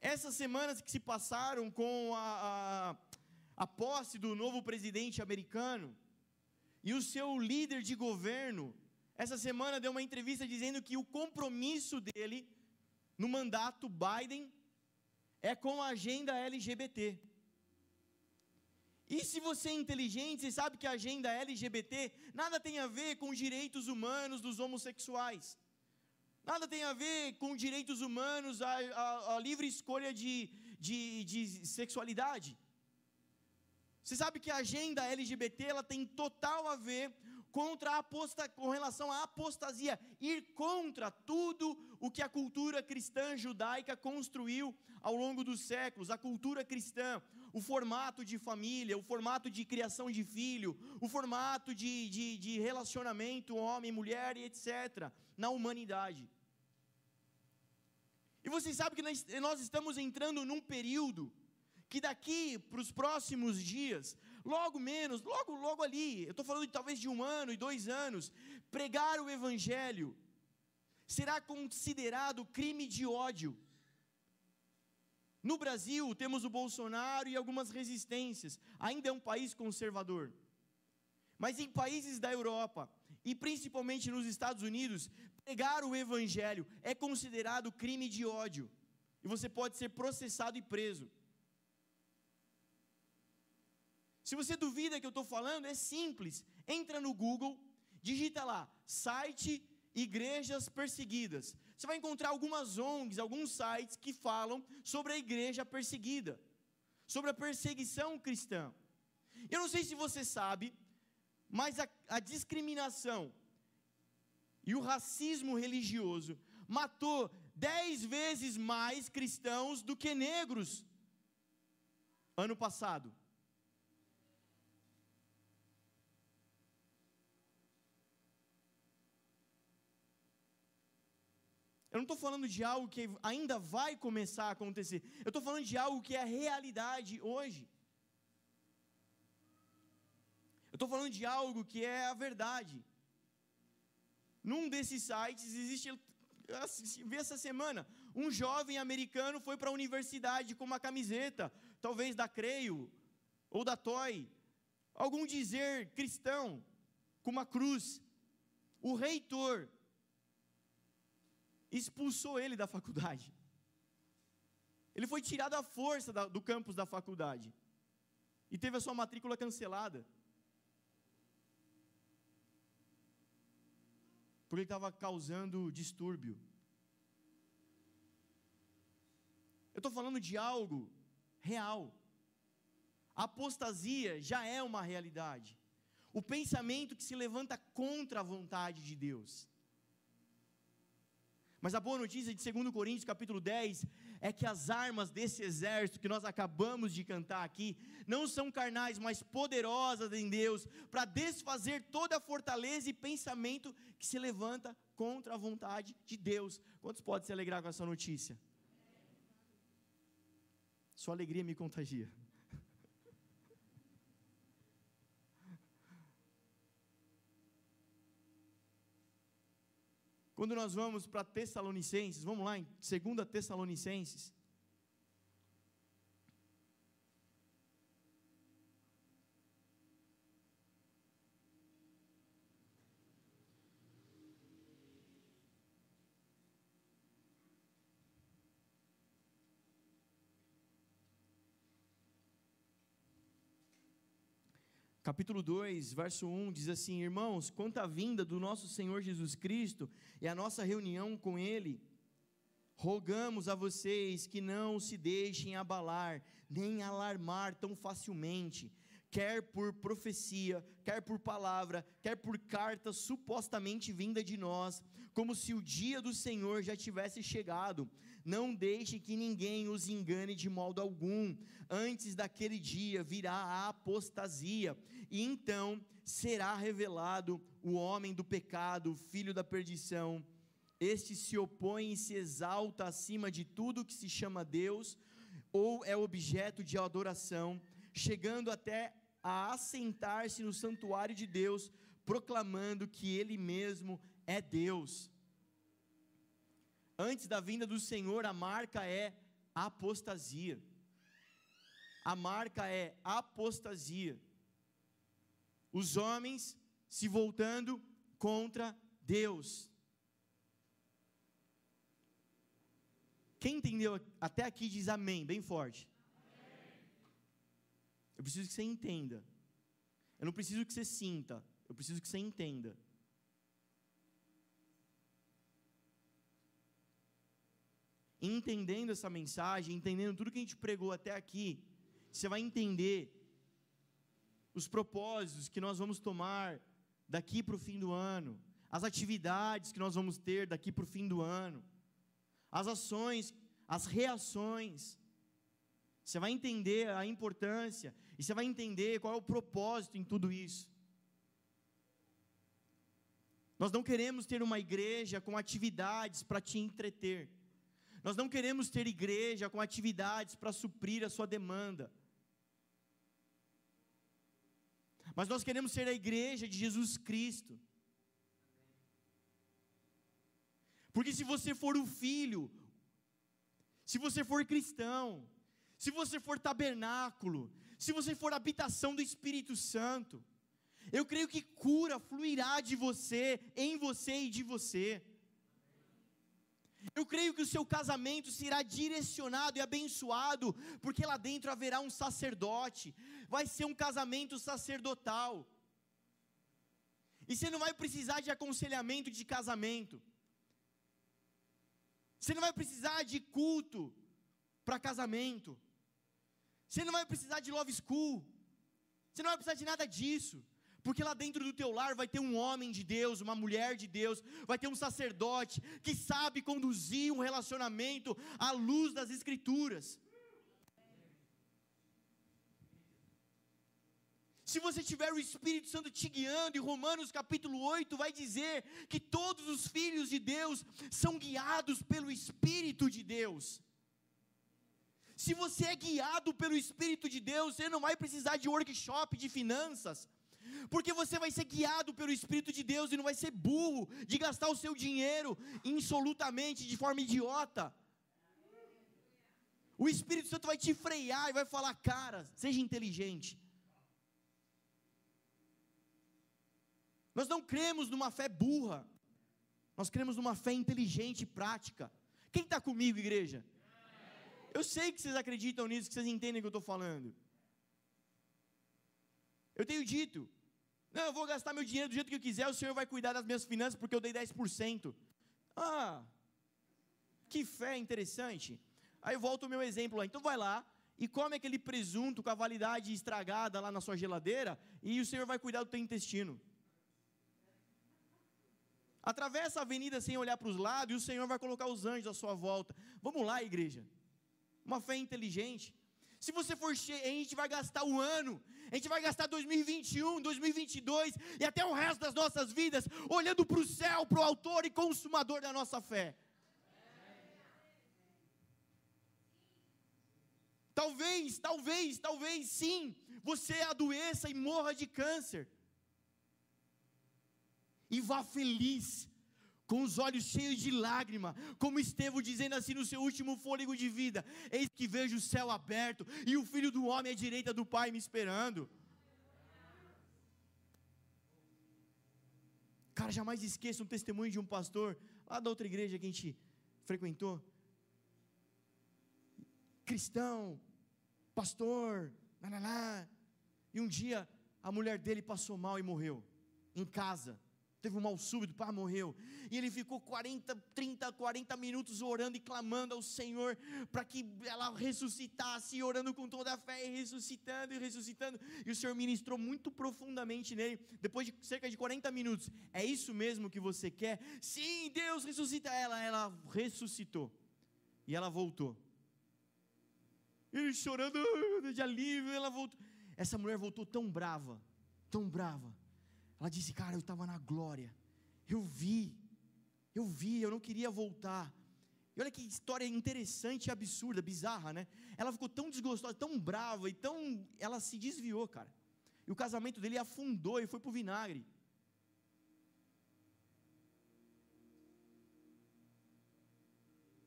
essas semanas que se passaram com a, a, a posse do novo presidente americano, e o seu líder de governo, essa semana deu uma entrevista dizendo que o compromisso dele no mandato Biden é com a agenda LGBT. E se você é inteligente, você sabe que a agenda LGBT nada tem a ver com direitos humanos dos homossexuais. Nada tem a ver com direitos humanos, a, a, a livre escolha de, de, de sexualidade. Você sabe que a agenda LGBT ela tem total a ver contra a aposta, com relação à apostasia, ir contra tudo o que a cultura cristã judaica construiu ao longo dos séculos, a cultura cristã, o formato de família, o formato de criação de filho, o formato de, de, de relacionamento homem, mulher e etc., na humanidade. E você sabe que nós estamos entrando num período que daqui para os próximos dias, logo menos, logo, logo ali, eu estou falando de talvez de um ano e dois anos, pregar o Evangelho será considerado crime de ódio. No Brasil, temos o Bolsonaro e algumas resistências, ainda é um país conservador. Mas em países da Europa, e principalmente nos Estados Unidos, pregar o Evangelho é considerado crime de ódio, e você pode ser processado e preso. Se você duvida que eu estou falando, é simples. Entra no Google, digita lá, site igrejas perseguidas. Você vai encontrar algumas ONGs, alguns sites que falam sobre a igreja perseguida, sobre a perseguição cristã. Eu não sei se você sabe, mas a, a discriminação e o racismo religioso matou dez vezes mais cristãos do que negros ano passado. Eu não estou falando de algo que ainda vai começar a acontecer. Eu estou falando de algo que é realidade hoje. Eu estou falando de algo que é a verdade. Num desses sites existe, vi essa semana, um jovem americano foi para a universidade com uma camiseta, talvez da Creio ou da Toy, algum dizer cristão, com uma cruz. O reitor expulsou ele da faculdade. Ele foi tirado à força da, do campus da faculdade. E teve a sua matrícula cancelada. Porque ele estava causando distúrbio. Eu estou falando de algo real. A apostasia já é uma realidade. O pensamento que se levanta contra a vontade de Deus. Mas a boa notícia de 2 Coríntios capítulo 10 é que as armas desse exército que nós acabamos de cantar aqui não são carnais, mas poderosas em Deus para desfazer toda a fortaleza e pensamento que se levanta contra a vontade de Deus. Quantos podem se alegrar com essa notícia? Sua alegria me contagia. Quando nós vamos para Tessalonicenses, vamos lá em 2 Tessalonicenses. Capítulo 2, verso 1 diz assim: Irmãos, quanto à vinda do nosso Senhor Jesus Cristo e a nossa reunião com Ele, rogamos a vocês que não se deixem abalar, nem alarmar tão facilmente, quer por profecia, quer por palavra, quer por carta supostamente vinda de nós, como se o dia do Senhor já tivesse chegado. Não deixe que ninguém os engane de modo algum. Antes daquele dia virá a apostasia, e então será revelado o homem do pecado, o filho da perdição. Este se opõe e se exalta acima de tudo que se chama Deus, ou é objeto de adoração, chegando até a assentar-se no santuário de Deus, proclamando que Ele mesmo é Deus. Antes da vinda do Senhor, a marca é apostasia. A marca é apostasia. Os homens se voltando contra Deus. Quem entendeu até aqui diz amém, bem forte. Eu preciso que você entenda. Eu não preciso que você sinta. Eu preciso que você entenda. Entendendo essa mensagem, entendendo tudo que a gente pregou até aqui, você vai entender os propósitos que nós vamos tomar daqui para o fim do ano, as atividades que nós vamos ter daqui para o fim do ano, as ações, as reações. Você vai entender a importância e você vai entender qual é o propósito em tudo isso. Nós não queremos ter uma igreja com atividades para te entreter. Nós não queremos ter igreja com atividades para suprir a sua demanda. Mas nós queremos ser a igreja de Jesus Cristo. Porque se você for o filho, se você for cristão, se você for tabernáculo, se você for habitação do Espírito Santo, eu creio que cura fluirá de você, em você e de você. Eu creio que o seu casamento será direcionado e abençoado, porque lá dentro haverá um sacerdote, vai ser um casamento sacerdotal. E você não vai precisar de aconselhamento de casamento, você não vai precisar de culto para casamento, você não vai precisar de love school. Você não vai precisar de nada disso. Porque lá dentro do teu lar vai ter um homem de Deus, uma mulher de Deus, vai ter um sacerdote que sabe conduzir um relacionamento à luz das Escrituras. Se você tiver o Espírito Santo te guiando, e Romanos capítulo 8 vai dizer que todos os filhos de Deus são guiados pelo Espírito de Deus. Se você é guiado pelo Espírito de Deus, você não vai precisar de workshop de finanças, porque você vai ser guiado pelo Espírito de Deus e não vai ser burro de gastar o seu dinheiro insolutamente, de forma idiota. O Espírito Santo vai te frear e vai falar: cara, seja inteligente. Nós não cremos numa fé burra, nós cremos numa fé inteligente e prática. Quem está comigo, igreja? Eu sei que vocês acreditam nisso, que vocês entendem o que eu estou falando. Eu tenho dito, não, eu vou gastar meu dinheiro do jeito que eu quiser, o Senhor vai cuidar das minhas finanças porque eu dei 10%. Ah, que fé interessante. Aí eu volto ao meu exemplo lá. Então vai lá e come aquele presunto com a validade estragada lá na sua geladeira e o Senhor vai cuidar do teu intestino. Atravessa a avenida sem olhar para os lados e o Senhor vai colocar os anjos à sua volta. Vamos lá, igreja. Uma fé inteligente. Se você for cheio, a gente vai gastar o ano, a gente vai gastar 2021, 2022 e até o resto das nossas vidas olhando para o céu, para o autor e consumador da nossa fé. Talvez, talvez, talvez sim, você adoeça e morra de câncer. E vá feliz, com os olhos cheios de lágrima, como Estevão dizendo assim no seu último fôlego de vida: Eis que vejo o céu aberto e o filho do homem à direita do Pai me esperando. Cara, jamais esqueça um testemunho de um pastor lá da outra igreja que a gente frequentou. Cristão, pastor, lá, lá, lá. e um dia a mulher dele passou mal e morreu, em casa teve um mal súbito, pá, morreu. E ele ficou 40, 30, 40 minutos orando e clamando ao Senhor para que ela ressuscitasse, orando com toda a fé, e ressuscitando e ressuscitando. E o Senhor ministrou muito profundamente nele, depois de cerca de 40 minutos. É isso mesmo que você quer? Sim, Deus ressuscita ela. Ela ressuscitou. E ela voltou. Ele chorando de alívio, ela voltou. Essa mulher voltou tão brava, tão brava ela disse: Cara, eu estava na glória. Eu vi. Eu vi, eu não queria voltar. E olha que história interessante absurda, bizarra, né? Ela ficou tão desgostosa, tão brava e tão. Ela se desviou, cara. E o casamento dele afundou e foi para o vinagre.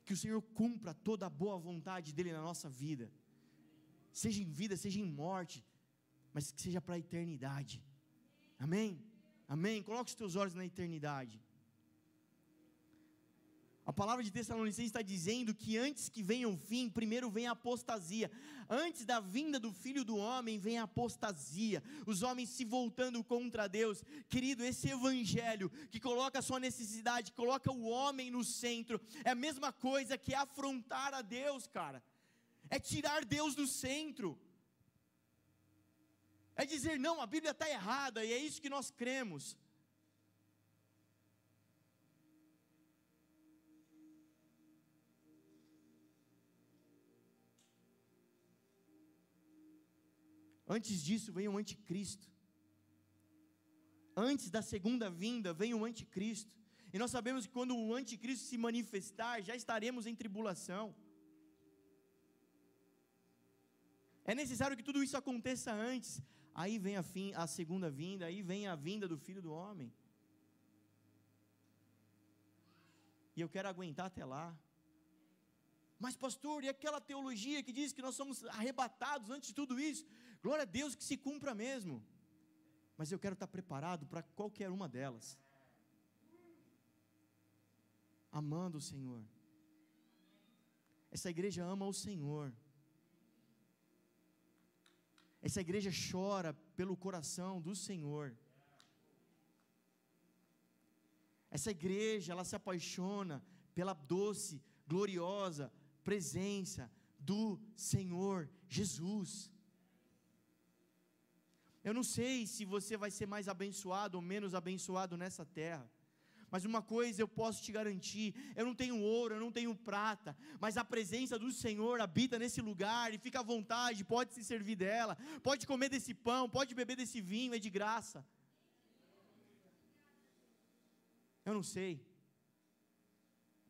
Que o Senhor cumpra toda a boa vontade dele na nossa vida, seja em vida, seja em morte, mas que seja para a eternidade. Amém? Amém? Coloque os teus olhos na eternidade. A palavra de Tessalonicenses está dizendo que antes que venha o fim, primeiro vem a apostasia. Antes da vinda do Filho do Homem, vem a apostasia. Os homens se voltando contra Deus. Querido, esse evangelho que coloca a sua necessidade, coloca o homem no centro, é a mesma coisa que afrontar a Deus, cara. É tirar Deus do centro. É dizer, não, a Bíblia está errada, e é isso que nós cremos. Antes disso vem o anticristo. Antes da segunda vinda vem o anticristo. E nós sabemos que quando o anticristo se manifestar, já estaremos em tribulação. É necessário que tudo isso aconteça antes aí vem a, fim, a segunda vinda, aí vem a vinda do filho do homem. E eu quero aguentar até lá. Mas, pastor, e aquela teologia que diz que nós somos arrebatados antes de tudo isso? Glória a Deus que se cumpra mesmo. Mas eu quero estar preparado para qualquer uma delas. Amando o Senhor. Essa igreja ama o Senhor. Essa igreja chora pelo coração do Senhor. Essa igreja, ela se apaixona pela doce, gloriosa presença do Senhor Jesus. Eu não sei se você vai ser mais abençoado ou menos abençoado nessa terra. Mas uma coisa eu posso te garantir: eu não tenho ouro, eu não tenho prata, mas a presença do Senhor habita nesse lugar e fica à vontade, pode se servir dela, pode comer desse pão, pode beber desse vinho, é de graça. Eu não sei.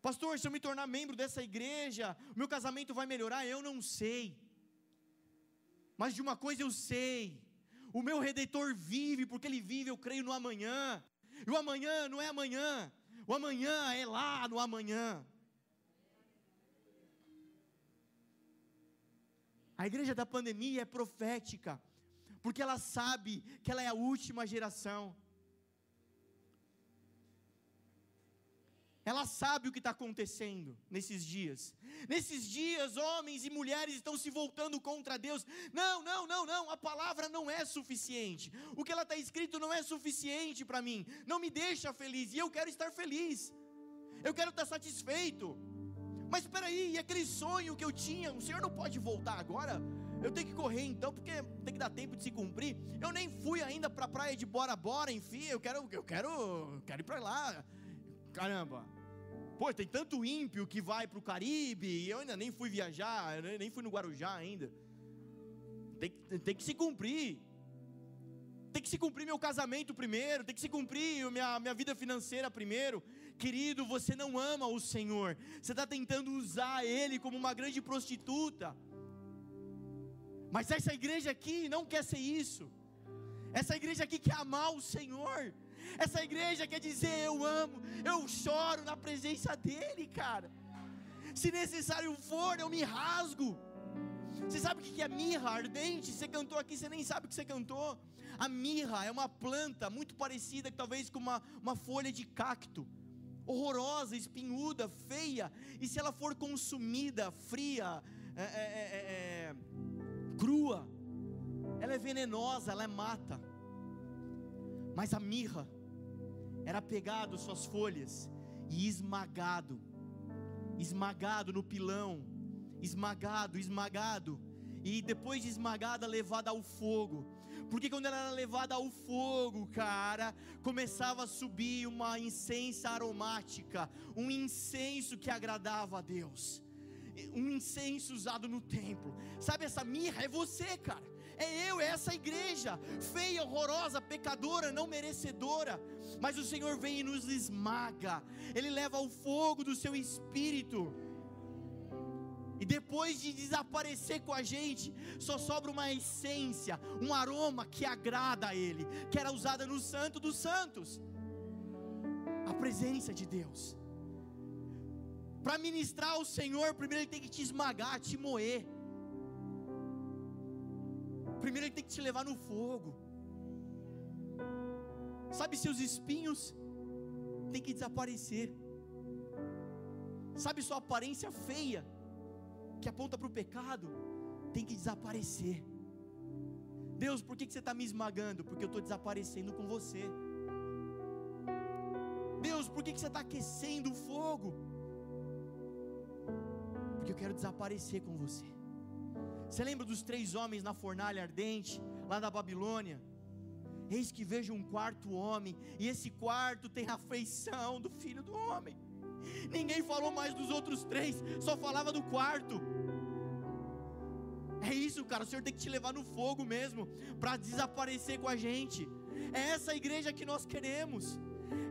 Pastor, se eu me tornar membro dessa igreja, meu casamento vai melhorar? Eu não sei. Mas de uma coisa eu sei: o meu redentor vive, porque ele vive, eu creio no amanhã. E o amanhã não é amanhã, o amanhã é lá no amanhã. A igreja da pandemia é profética, porque ela sabe que ela é a última geração. Ela sabe o que está acontecendo nesses dias. Nesses dias, homens e mulheres estão se voltando contra Deus. Não, não, não, não. A palavra não é suficiente. O que ela está escrito não é suficiente para mim. Não me deixa feliz. E eu quero estar feliz. Eu quero estar satisfeito. Mas espera aí, e aquele sonho que eu tinha, o Senhor não pode voltar agora? Eu tenho que correr então, porque tem que dar tempo de se cumprir. Eu nem fui ainda para a praia de Bora Bora, enfim, eu quero, eu quero, quero ir para lá caramba, pô, tem tanto ímpio que vai para o Caribe, e eu ainda nem fui viajar, nem fui no Guarujá ainda. Tem, tem que se cumprir. Tem que se cumprir meu casamento primeiro, tem que se cumprir minha, minha vida financeira primeiro. Querido, você não ama o Senhor, você está tentando usar Ele como uma grande prostituta. Mas essa igreja aqui não quer ser isso. Essa igreja aqui quer amar o Senhor. Essa igreja quer dizer: Eu amo, eu choro na presença dEle, cara. Se necessário for, eu me rasgo. Você sabe o que é mirra ardente? Você cantou aqui, você nem sabe o que você cantou. A mirra é uma planta muito parecida, talvez com uma, uma folha de cacto, horrorosa, espinhuda, feia. E se ela for consumida fria, é, é, é, é crua, ela é venenosa, ela é mata. Mas a mirra era pegado suas folhas e esmagado, esmagado no pilão, esmagado, esmagado, e depois de esmagada, levada ao fogo. Porque quando ela era levada ao fogo, cara, começava a subir uma incensa aromática, um incenso que agradava a Deus. Um incenso usado no templo. Sabe essa mirra é você, cara. É eu, é essa igreja, feia, horrorosa, pecadora, não merecedora. Mas o Senhor vem e nos esmaga, Ele leva o fogo do seu espírito. E depois de desaparecer com a gente, só sobra uma essência, um aroma que agrada a Ele, que era usada no Santo dos Santos a presença de Deus. Para ministrar ao Senhor, primeiro Ele tem que te esmagar, te moer. Primeiro Ele tem que te levar no fogo. Sabe, seus espinhos tem que desaparecer. Sabe, sua aparência feia que aponta para o pecado, tem que desaparecer. Deus, por que, que você está me esmagando? Porque eu estou desaparecendo com você. Deus, por que, que você está aquecendo o fogo? Porque eu quero desaparecer com você. Você lembra dos três homens na fornalha ardente, lá da Babilônia? Eis que vejo um quarto homem, e esse quarto tem a feição do filho do homem. Ninguém falou mais dos outros três, só falava do quarto. É isso, cara. O Senhor tem que te levar no fogo mesmo, para desaparecer com a gente. É essa igreja que nós queremos.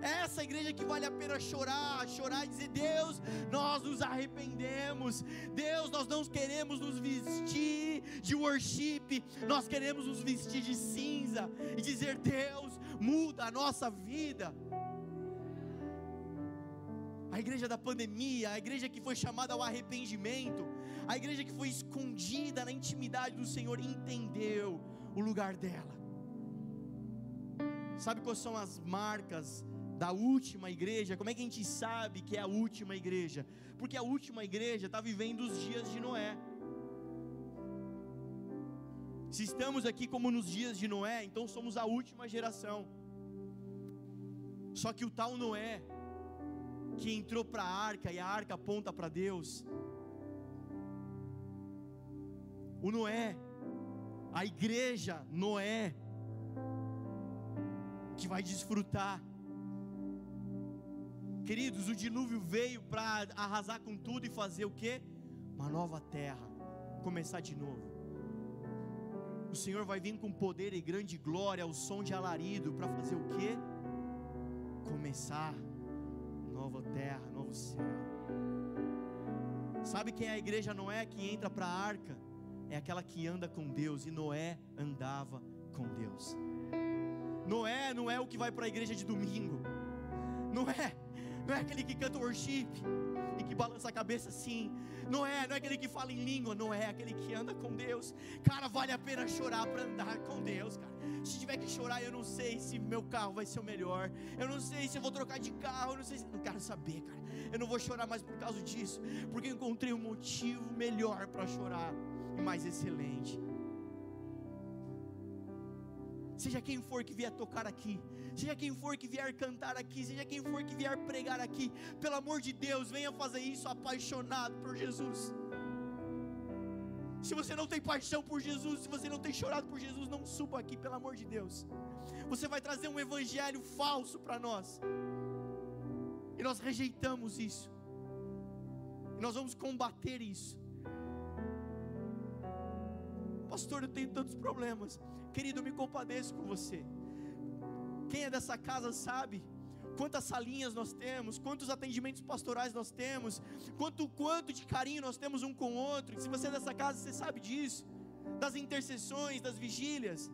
É essa igreja que vale a pena chorar, chorar e dizer: Deus, arrependemos. Deus, nós não queremos nos vestir de worship, nós queremos nos vestir de cinza e dizer: Deus, muda a nossa vida a igreja da pandemia, a igreja que foi chamada ao arrependimento, a igreja que foi escondida na intimidade do Senhor entendeu o lugar dela. Sabe quais são as marcas da última igreja? Como é que a gente sabe que é a última igreja? Porque a última igreja está vivendo os dias de Noé. Se estamos aqui como nos dias de Noé, então somos a última geração. Só que o tal Noé que entrou para a arca e a arca aponta para Deus. O Noé, a igreja Noé, que vai desfrutar. Queridos, o dilúvio veio para arrasar com tudo e fazer o que? Uma nova terra, começar de novo. O Senhor vai vir com poder e grande glória, ao som de alarido, para fazer o que? Começar nova terra, novo céu. Sabe quem é a igreja Noé que entra para a arca? É aquela que anda com Deus, e Noé andava com Deus. Noé não é o que vai para a igreja de domingo, não é, não é aquele que canta worship e que balança a cabeça assim, não é, não é aquele que fala em língua, não é aquele que anda com Deus. Cara, vale a pena chorar para andar com Deus, cara. Se tiver que chorar, eu não sei se meu carro vai ser o melhor. Eu não sei se eu vou trocar de carro. Eu não sei se. Não quero saber, cara. Eu não vou chorar mais por causa disso. Porque encontrei um motivo melhor para chorar e mais excelente. Seja quem for que vier tocar aqui, seja quem for que vier cantar aqui, seja quem for que vier pregar aqui, pelo amor de Deus, venha fazer isso apaixonado por Jesus. Se você não tem paixão por Jesus, se você não tem chorado por Jesus, não suba aqui, pelo amor de Deus. Você vai trazer um evangelho falso para nós. E nós rejeitamos isso. E nós vamos combater isso. Pastor, eu tenho tantos problemas. Querido, me compadeço com você. Quem é dessa casa sabe quantas salinhas nós temos, quantos atendimentos pastorais nós temos, quanto quanto de carinho nós temos um com o outro. Se você é dessa casa, você sabe disso, das intercessões, das vigílias.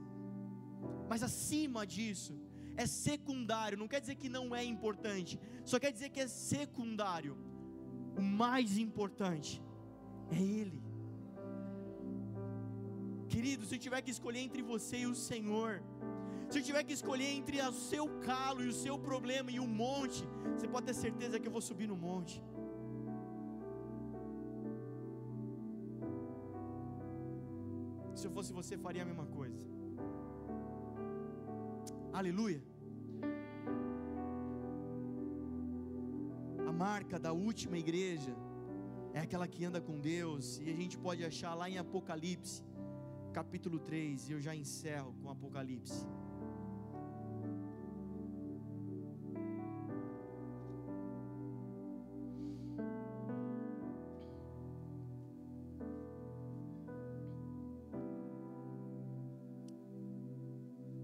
Mas acima disso, é secundário, não quer dizer que não é importante, só quer dizer que é secundário. O mais importante é Ele. Querido, se eu tiver que escolher entre você e o Senhor, se eu tiver que escolher entre o seu calo e o seu problema e o monte, você pode ter certeza que eu vou subir no monte. Se eu fosse você, faria a mesma coisa. Aleluia. A marca da última igreja é aquela que anda com Deus, e a gente pode achar lá em Apocalipse, capítulo 3, e eu já encerro com Apocalipse.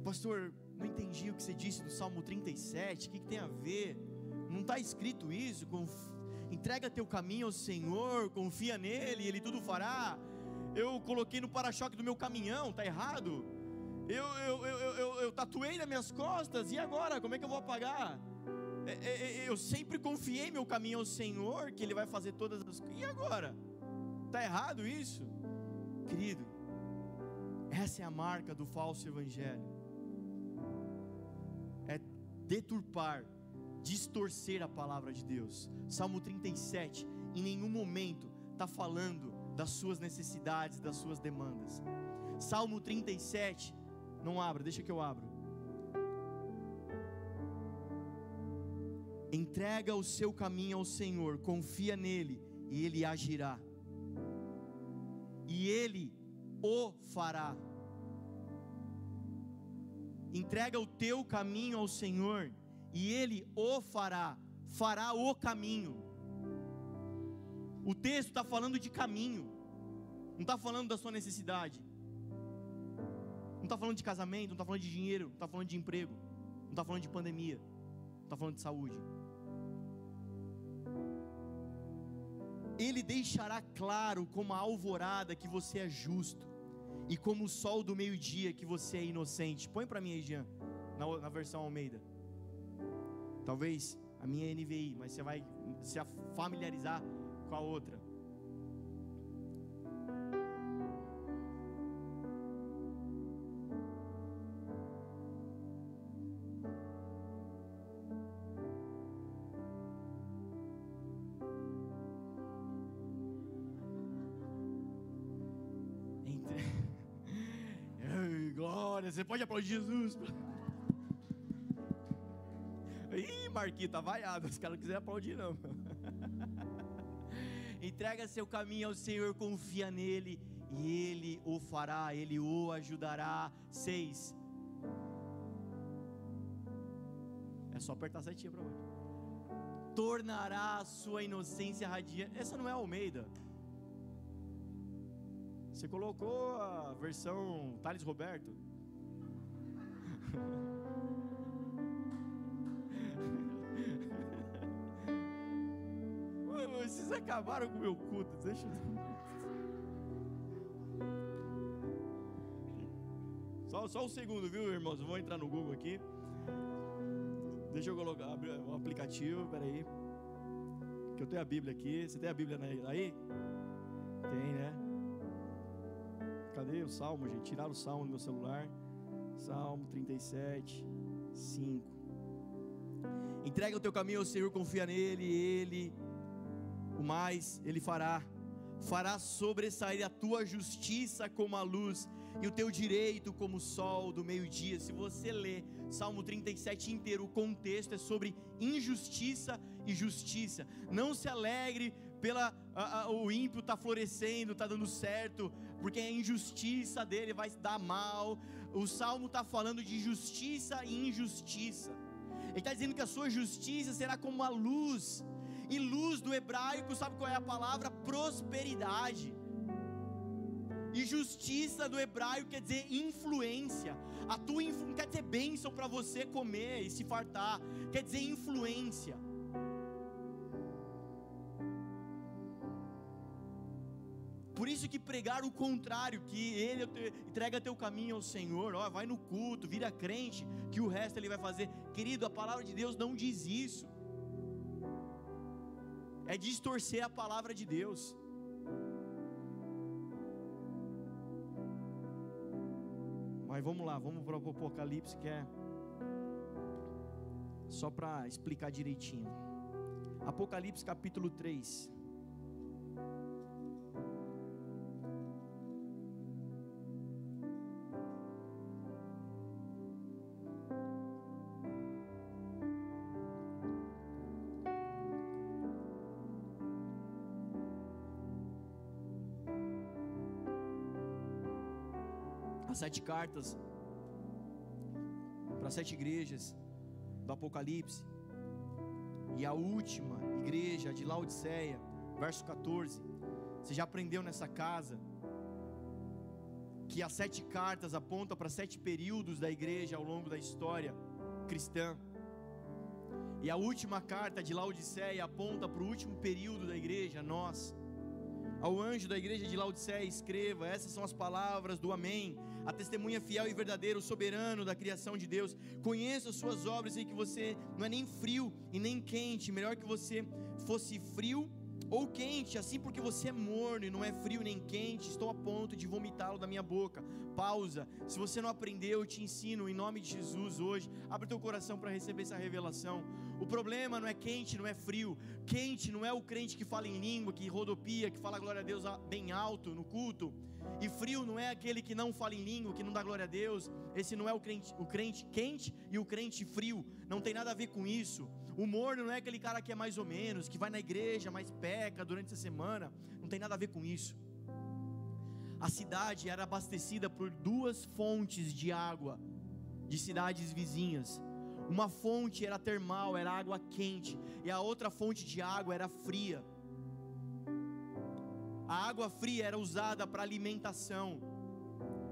Pastor, não entendi o que você disse do Salmo 37, o que, que tem a ver? Não está escrito isso? Conf... Entrega teu caminho ao Senhor, confia nele, ele tudo fará. Eu coloquei no para-choque do meu caminhão, tá errado? Eu, eu, eu, eu, eu, tatuei nas minhas costas, e agora? Como é que eu vou apagar? É, é, é, eu sempre confiei meu caminho ao Senhor, que Ele vai fazer todas as coisas. E agora? Está errado isso? Querido, essa é a marca do falso evangelho deturpar, distorcer a palavra de Deus. Salmo 37, em nenhum momento está falando das suas necessidades, das suas demandas. Salmo 37, não abra, deixa que eu abro. Entrega o seu caminho ao Senhor, confia nele e ele agirá. E ele o fará entrega o teu caminho ao Senhor, e Ele o fará, fará o caminho. O texto está falando de caminho, não está falando da sua necessidade, não está falando de casamento, não está falando de dinheiro, não está falando de emprego, não está falando de pandemia, não está falando de saúde. Ele deixará claro como a alvorada que você é justo e como o sol do meio-dia que você é inocente. Põe para mim aí, Jean, na, na versão Almeida. Talvez a minha é NVI, mas você vai se familiarizar com a outra. [LAUGHS] Você pode aplaudir Jesus. [LAUGHS] Ih, Marquita, vaiado. Os caras não aplaudir, não. Entrega seu caminho ao Senhor, confia nele, e ele o fará, ele o ajudará. Seis. É só apertar setinha para hoje. Tornará a sua inocência radiante. Essa não é Almeida. Você colocou a versão Thales Roberto? [LAUGHS] Vocês acabaram com o meu culto. Deixa Só, só um segundo, viu, irmãos? vou entrar no Google aqui. Deixa eu colocar o aplicativo, peraí. Que eu tenho a Bíblia aqui. Você tem a Bíblia aí? Tem, né? Cadê o salmo, gente? Tiraram o salmo do meu celular. Salmo 37, 5. Entrega o teu caminho ao Senhor, confia nele, ele o mais ele fará. Fará sobressair a tua justiça como a luz e o teu direito como o sol do meio-dia. Se você ler Salmo 37 inteiro, o contexto é sobre injustiça e justiça. Não se alegre pela a, a, o ímpio está florescendo, está dando certo, porque a injustiça dele vai dar mal. O salmo está falando de justiça e injustiça. Ele está dizendo que a sua justiça será como a luz. E luz do hebraico, sabe qual é a palavra? Prosperidade. E justiça do hebraico quer dizer influência. A tua quer dizer bênção para você comer e se fartar. Quer dizer influência. Por isso que pregar o contrário, que ele entrega teu caminho ao Senhor, ó, vai no culto, vira crente, que o resto ele vai fazer. Querido, a palavra de Deus não diz isso. É distorcer a palavra de Deus. Mas vamos lá, vamos para o Apocalipse que é só para explicar direitinho. Apocalipse capítulo 3. Sete cartas para sete igrejas do Apocalipse. E a última igreja de Laodiceia, verso 14. Você já aprendeu nessa casa que as sete cartas apontam para sete períodos da igreja ao longo da história cristã. E a última carta de Laodiceia aponta para o último período da igreja, nós. Ao anjo da igreja de Laodiceia, escreva: essas são as palavras do Amém, a testemunha fiel e verdadeira, o soberano da criação de Deus. Conheça as suas obras e que você não é nem frio e nem quente, melhor que você fosse frio ou quente, assim porque você é morno e não é frio nem quente, estou a ponto de vomitá-lo da minha boca. Pausa. Se você não aprendeu, eu te ensino em nome de Jesus hoje. Abre teu coração para receber essa revelação. O problema não é quente, não é frio. Quente não é o crente que fala em língua, que rodopia, que fala glória a Deus bem alto no culto. E frio não é aquele que não fala em língua, que não dá glória a Deus. Esse não é o crente, o crente quente e o crente frio. Não tem nada a ver com isso. O morno não é aquele cara que é mais ou menos, que vai na igreja, mas peca durante a semana. Não tem nada a ver com isso. A cidade era abastecida por duas fontes de água de cidades vizinhas. Uma fonte era termal, era água quente, e a outra fonte de água era fria. A água fria era usada para alimentação,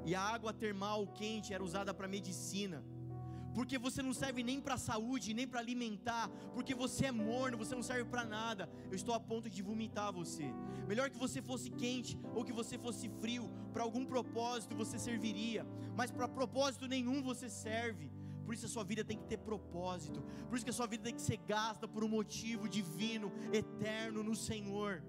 e a água termal quente era usada para medicina porque você não serve nem para saúde, nem para alimentar, porque você é morno, você não serve para nada. Eu estou a ponto de vomitar você. Melhor que você fosse quente ou que você fosse frio, para algum propósito você serviria, mas para propósito nenhum você serve. Por isso a sua vida tem que ter propósito. Por isso que a sua vida tem que ser gasta por um motivo divino, eterno no Senhor.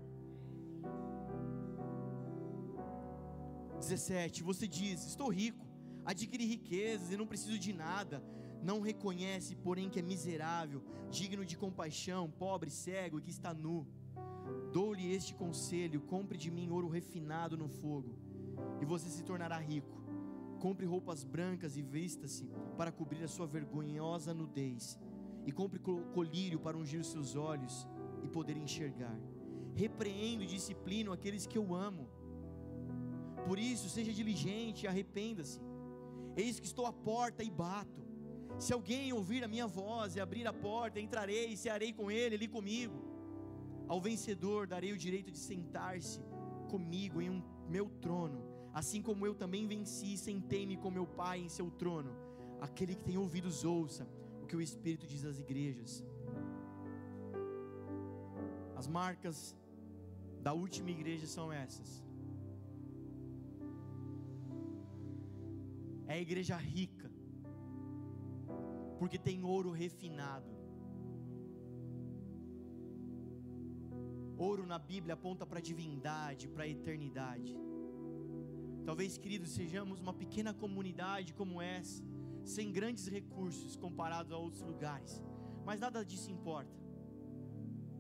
17. Você diz: Estou rico adquire riquezas e não preciso de nada, não reconhece, porém, que é miserável, digno de compaixão, pobre, cego e que está nu. Dou-lhe este conselho: compre de mim ouro refinado no fogo, e você se tornará rico. Compre roupas brancas e vista-se para cobrir a sua vergonhosa nudez, e compre colírio para ungir os seus olhos e poder enxergar. Repreendo e disciplino aqueles que eu amo. Por isso, seja diligente arrependa-se. Eis que estou à porta e bato. Se alguém ouvir a minha voz e abrir a porta, entrarei e cearei com ele, ele comigo. Ao vencedor darei o direito de sentar-se comigo em um meu trono, assim como eu também venci e sentei-me com meu Pai em seu trono. Aquele que tem ouvidos ouça o que o Espírito diz às igrejas. As marcas da última igreja são essas. É a igreja rica, porque tem ouro refinado. Ouro na Bíblia aponta para a divindade, para a eternidade. Talvez, queridos, sejamos uma pequena comunidade como essa, sem grandes recursos comparados a outros lugares, mas nada disso importa.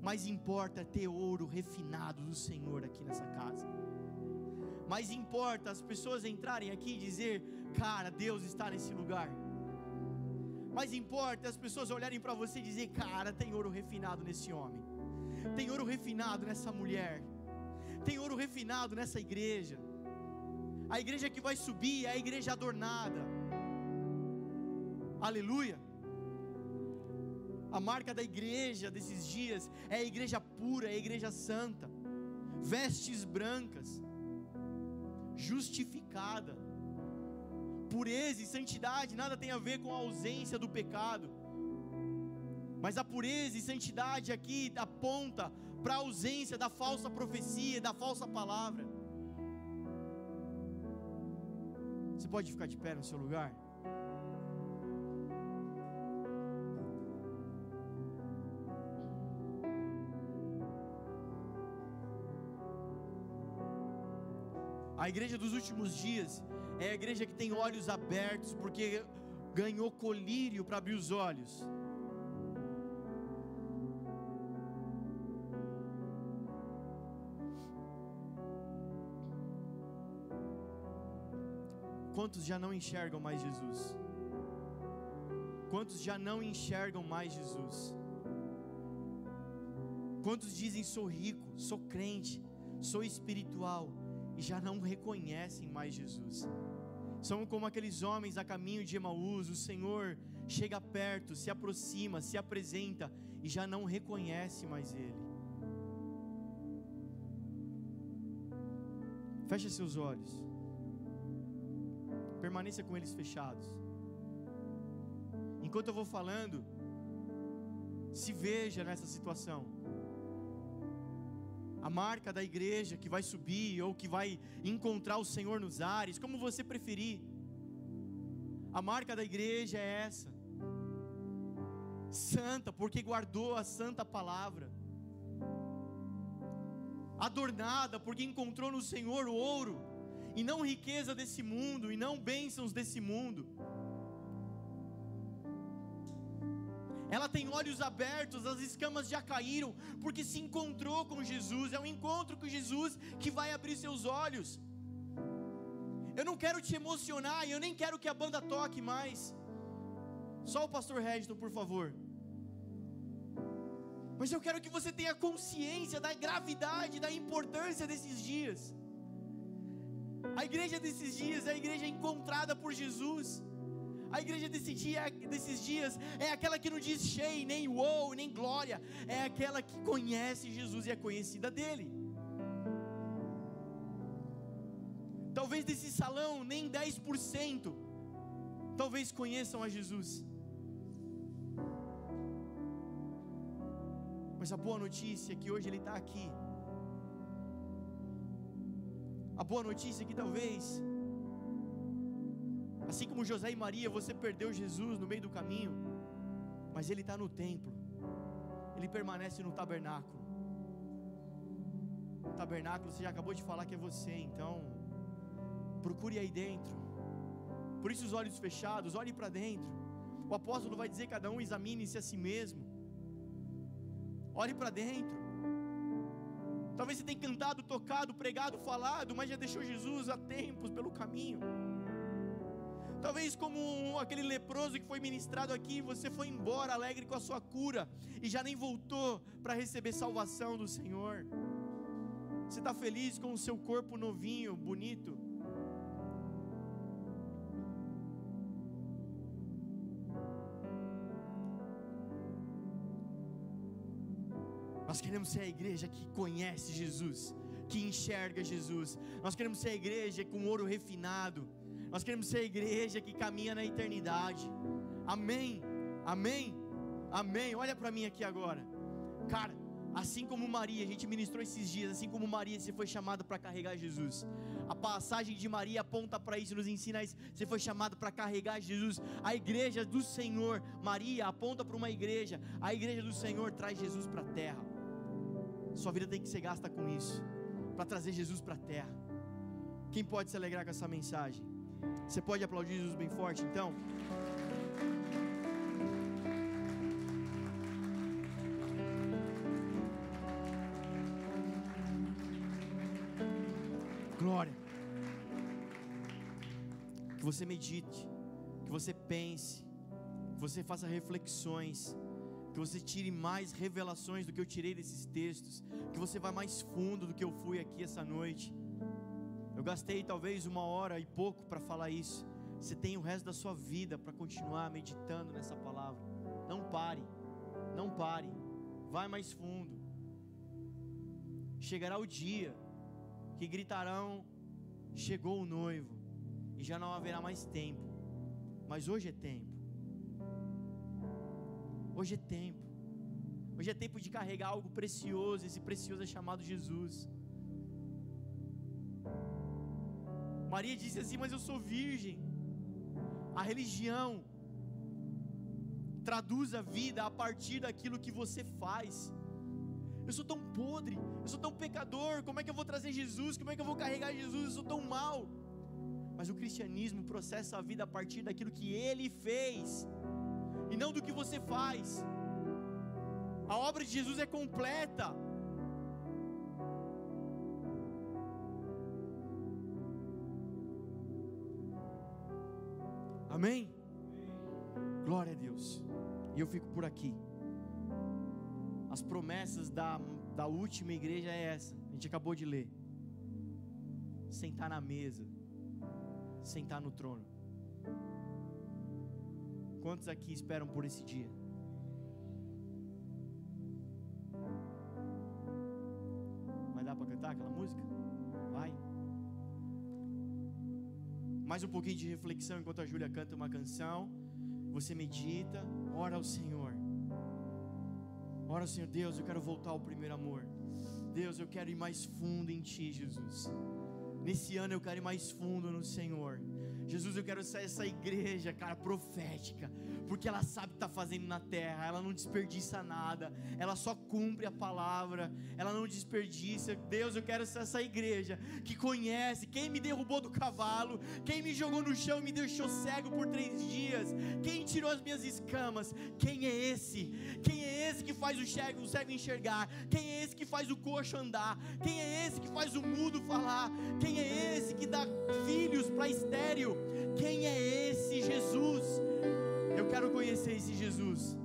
Mais importa ter ouro refinado do Senhor aqui nessa casa. Mais importa as pessoas entrarem aqui e dizer: cara, Deus está nesse lugar. Mas importa as pessoas olharem para você e dizer, cara, tem ouro refinado nesse homem. Tem ouro refinado nessa mulher. Tem ouro refinado nessa igreja. A igreja que vai subir é a igreja adornada. Aleluia. A marca da igreja desses dias é a igreja pura, é a igreja santa, vestes brancas, justificada. Pureza e santidade nada tem a ver com a ausência do pecado, mas a pureza e santidade aqui aponta para a ausência da falsa profecia, da falsa palavra. Você pode ficar de pé no seu lugar? A igreja dos últimos dias é a igreja que tem olhos abertos, porque ganhou colírio para abrir os olhos. Quantos já não enxergam mais Jesus? Quantos já não enxergam mais Jesus? Quantos dizem sou rico, sou crente, sou espiritual e já não reconhecem mais Jesus? São como aqueles homens a caminho de Emaús, o Senhor chega perto, se aproxima, se apresenta e já não reconhece mais Ele. Feche seus olhos permaneça com eles fechados. Enquanto eu vou falando, se veja nessa situação. A marca da igreja que vai subir ou que vai encontrar o Senhor nos ares, como você preferir. A marca da igreja é essa. Santa, porque guardou a santa palavra. Adornada, porque encontrou no Senhor o ouro e não riqueza desse mundo, e não bênçãos desse mundo. Ela tem olhos abertos, as escamas já caíram, porque se encontrou com Jesus. É um encontro com Jesus que vai abrir seus olhos. Eu não quero te emocionar, e eu nem quero que a banda toque mais. Só o pastor Regiton, por favor. Mas eu quero que você tenha consciência da gravidade, da importância desses dias. A igreja desses dias é a igreja encontrada por Jesus. A igreja desse dia, desses dias é aquela que não diz cheio, nem uou, nem glória. É aquela que conhece Jesus e é conhecida dele. Talvez desse salão nem 10% talvez conheçam a Jesus. Mas a boa notícia é que hoje ele está aqui a boa notícia é que talvez, assim como José e Maria, você perdeu Jesus no meio do caminho, mas Ele está no templo, Ele permanece no tabernáculo. O tabernáculo, você já acabou de falar que é você, então, procure aí dentro. Por isso, os olhos fechados, olhe para dentro. O apóstolo vai dizer: cada um examine-se a si mesmo. Olhe para dentro. Talvez você tenha cantado, tocado, pregado, falado, mas já deixou Jesus há tempos pelo caminho. Talvez como aquele leproso que foi ministrado aqui, você foi embora alegre com a sua cura e já nem voltou para receber salvação do Senhor. Você está feliz com o seu corpo novinho, bonito? Nós queremos ser a igreja que conhece Jesus, que enxerga Jesus. Nós queremos ser a igreja com ouro refinado. Nós queremos ser a igreja que caminha na eternidade. Amém. Amém. Amém. Olha para mim aqui agora. Cara, assim como Maria, a gente ministrou esses dias, assim como Maria, você foi chamado para carregar Jesus. A passagem de Maria aponta para isso, nos ensina isso. Você foi chamado para carregar Jesus. A igreja do Senhor, Maria aponta para uma igreja. A igreja do Senhor traz Jesus para a terra. Sua vida tem que ser gasta com isso, para trazer Jesus para a terra. Quem pode se alegrar com essa mensagem? Você pode aplaudir Jesus bem forte, então? Glória. Que você medite, que você pense, que você faça reflexões que você tire mais revelações do que eu tirei desses textos, que você vá mais fundo do que eu fui aqui essa noite. Gastei talvez uma hora e pouco para falar isso. Você tem o resto da sua vida para continuar meditando nessa palavra. Não pare. Não pare. Vai mais fundo. Chegará o dia que gritarão: Chegou o noivo, e já não haverá mais tempo. Mas hoje é tempo. Hoje é tempo. Hoje é tempo de carregar algo precioso. Esse precioso é chamado Jesus. Maria disse assim: Mas eu sou virgem. A religião traduz a vida a partir daquilo que você faz. Eu sou tão podre, eu sou tão pecador. Como é que eu vou trazer Jesus? Como é que eu vou carregar Jesus? Eu sou tão mal. Mas o cristianismo processa a vida a partir daquilo que ele fez e não do que você faz. A obra de Jesus é completa. Amém? Glória a Deus. E eu fico por aqui. As promessas da, da última igreja é essa. A gente acabou de ler. Sentar na mesa. Sentar no trono. Quantos aqui esperam por esse dia? Vai dar para cantar aquela música? Mais um pouquinho de reflexão enquanto a Júlia canta uma canção. Você medita, ora ao Senhor. Ora ao Senhor, Deus, eu quero voltar ao primeiro amor. Deus, eu quero ir mais fundo em Ti, Jesus. Nesse ano eu quero ir mais fundo no Senhor. Jesus, eu quero ser essa igreja, cara, profética, porque ela sabe o que está fazendo na terra, ela não desperdiça nada, ela só cumpre a palavra, ela não desperdiça. Deus, eu quero ser essa igreja que conhece quem me derrubou do cavalo, quem me jogou no chão e me deixou cego por três dias, quem tirou as minhas escamas, quem é esse? Quem é esse que faz o cego, o cego enxergar? Quem é esse que faz o coxo andar? Quem é esse que faz o mudo falar? Quem é esse que dá filhos para estéreo? Quem é esse Jesus? Eu quero conhecer esse Jesus.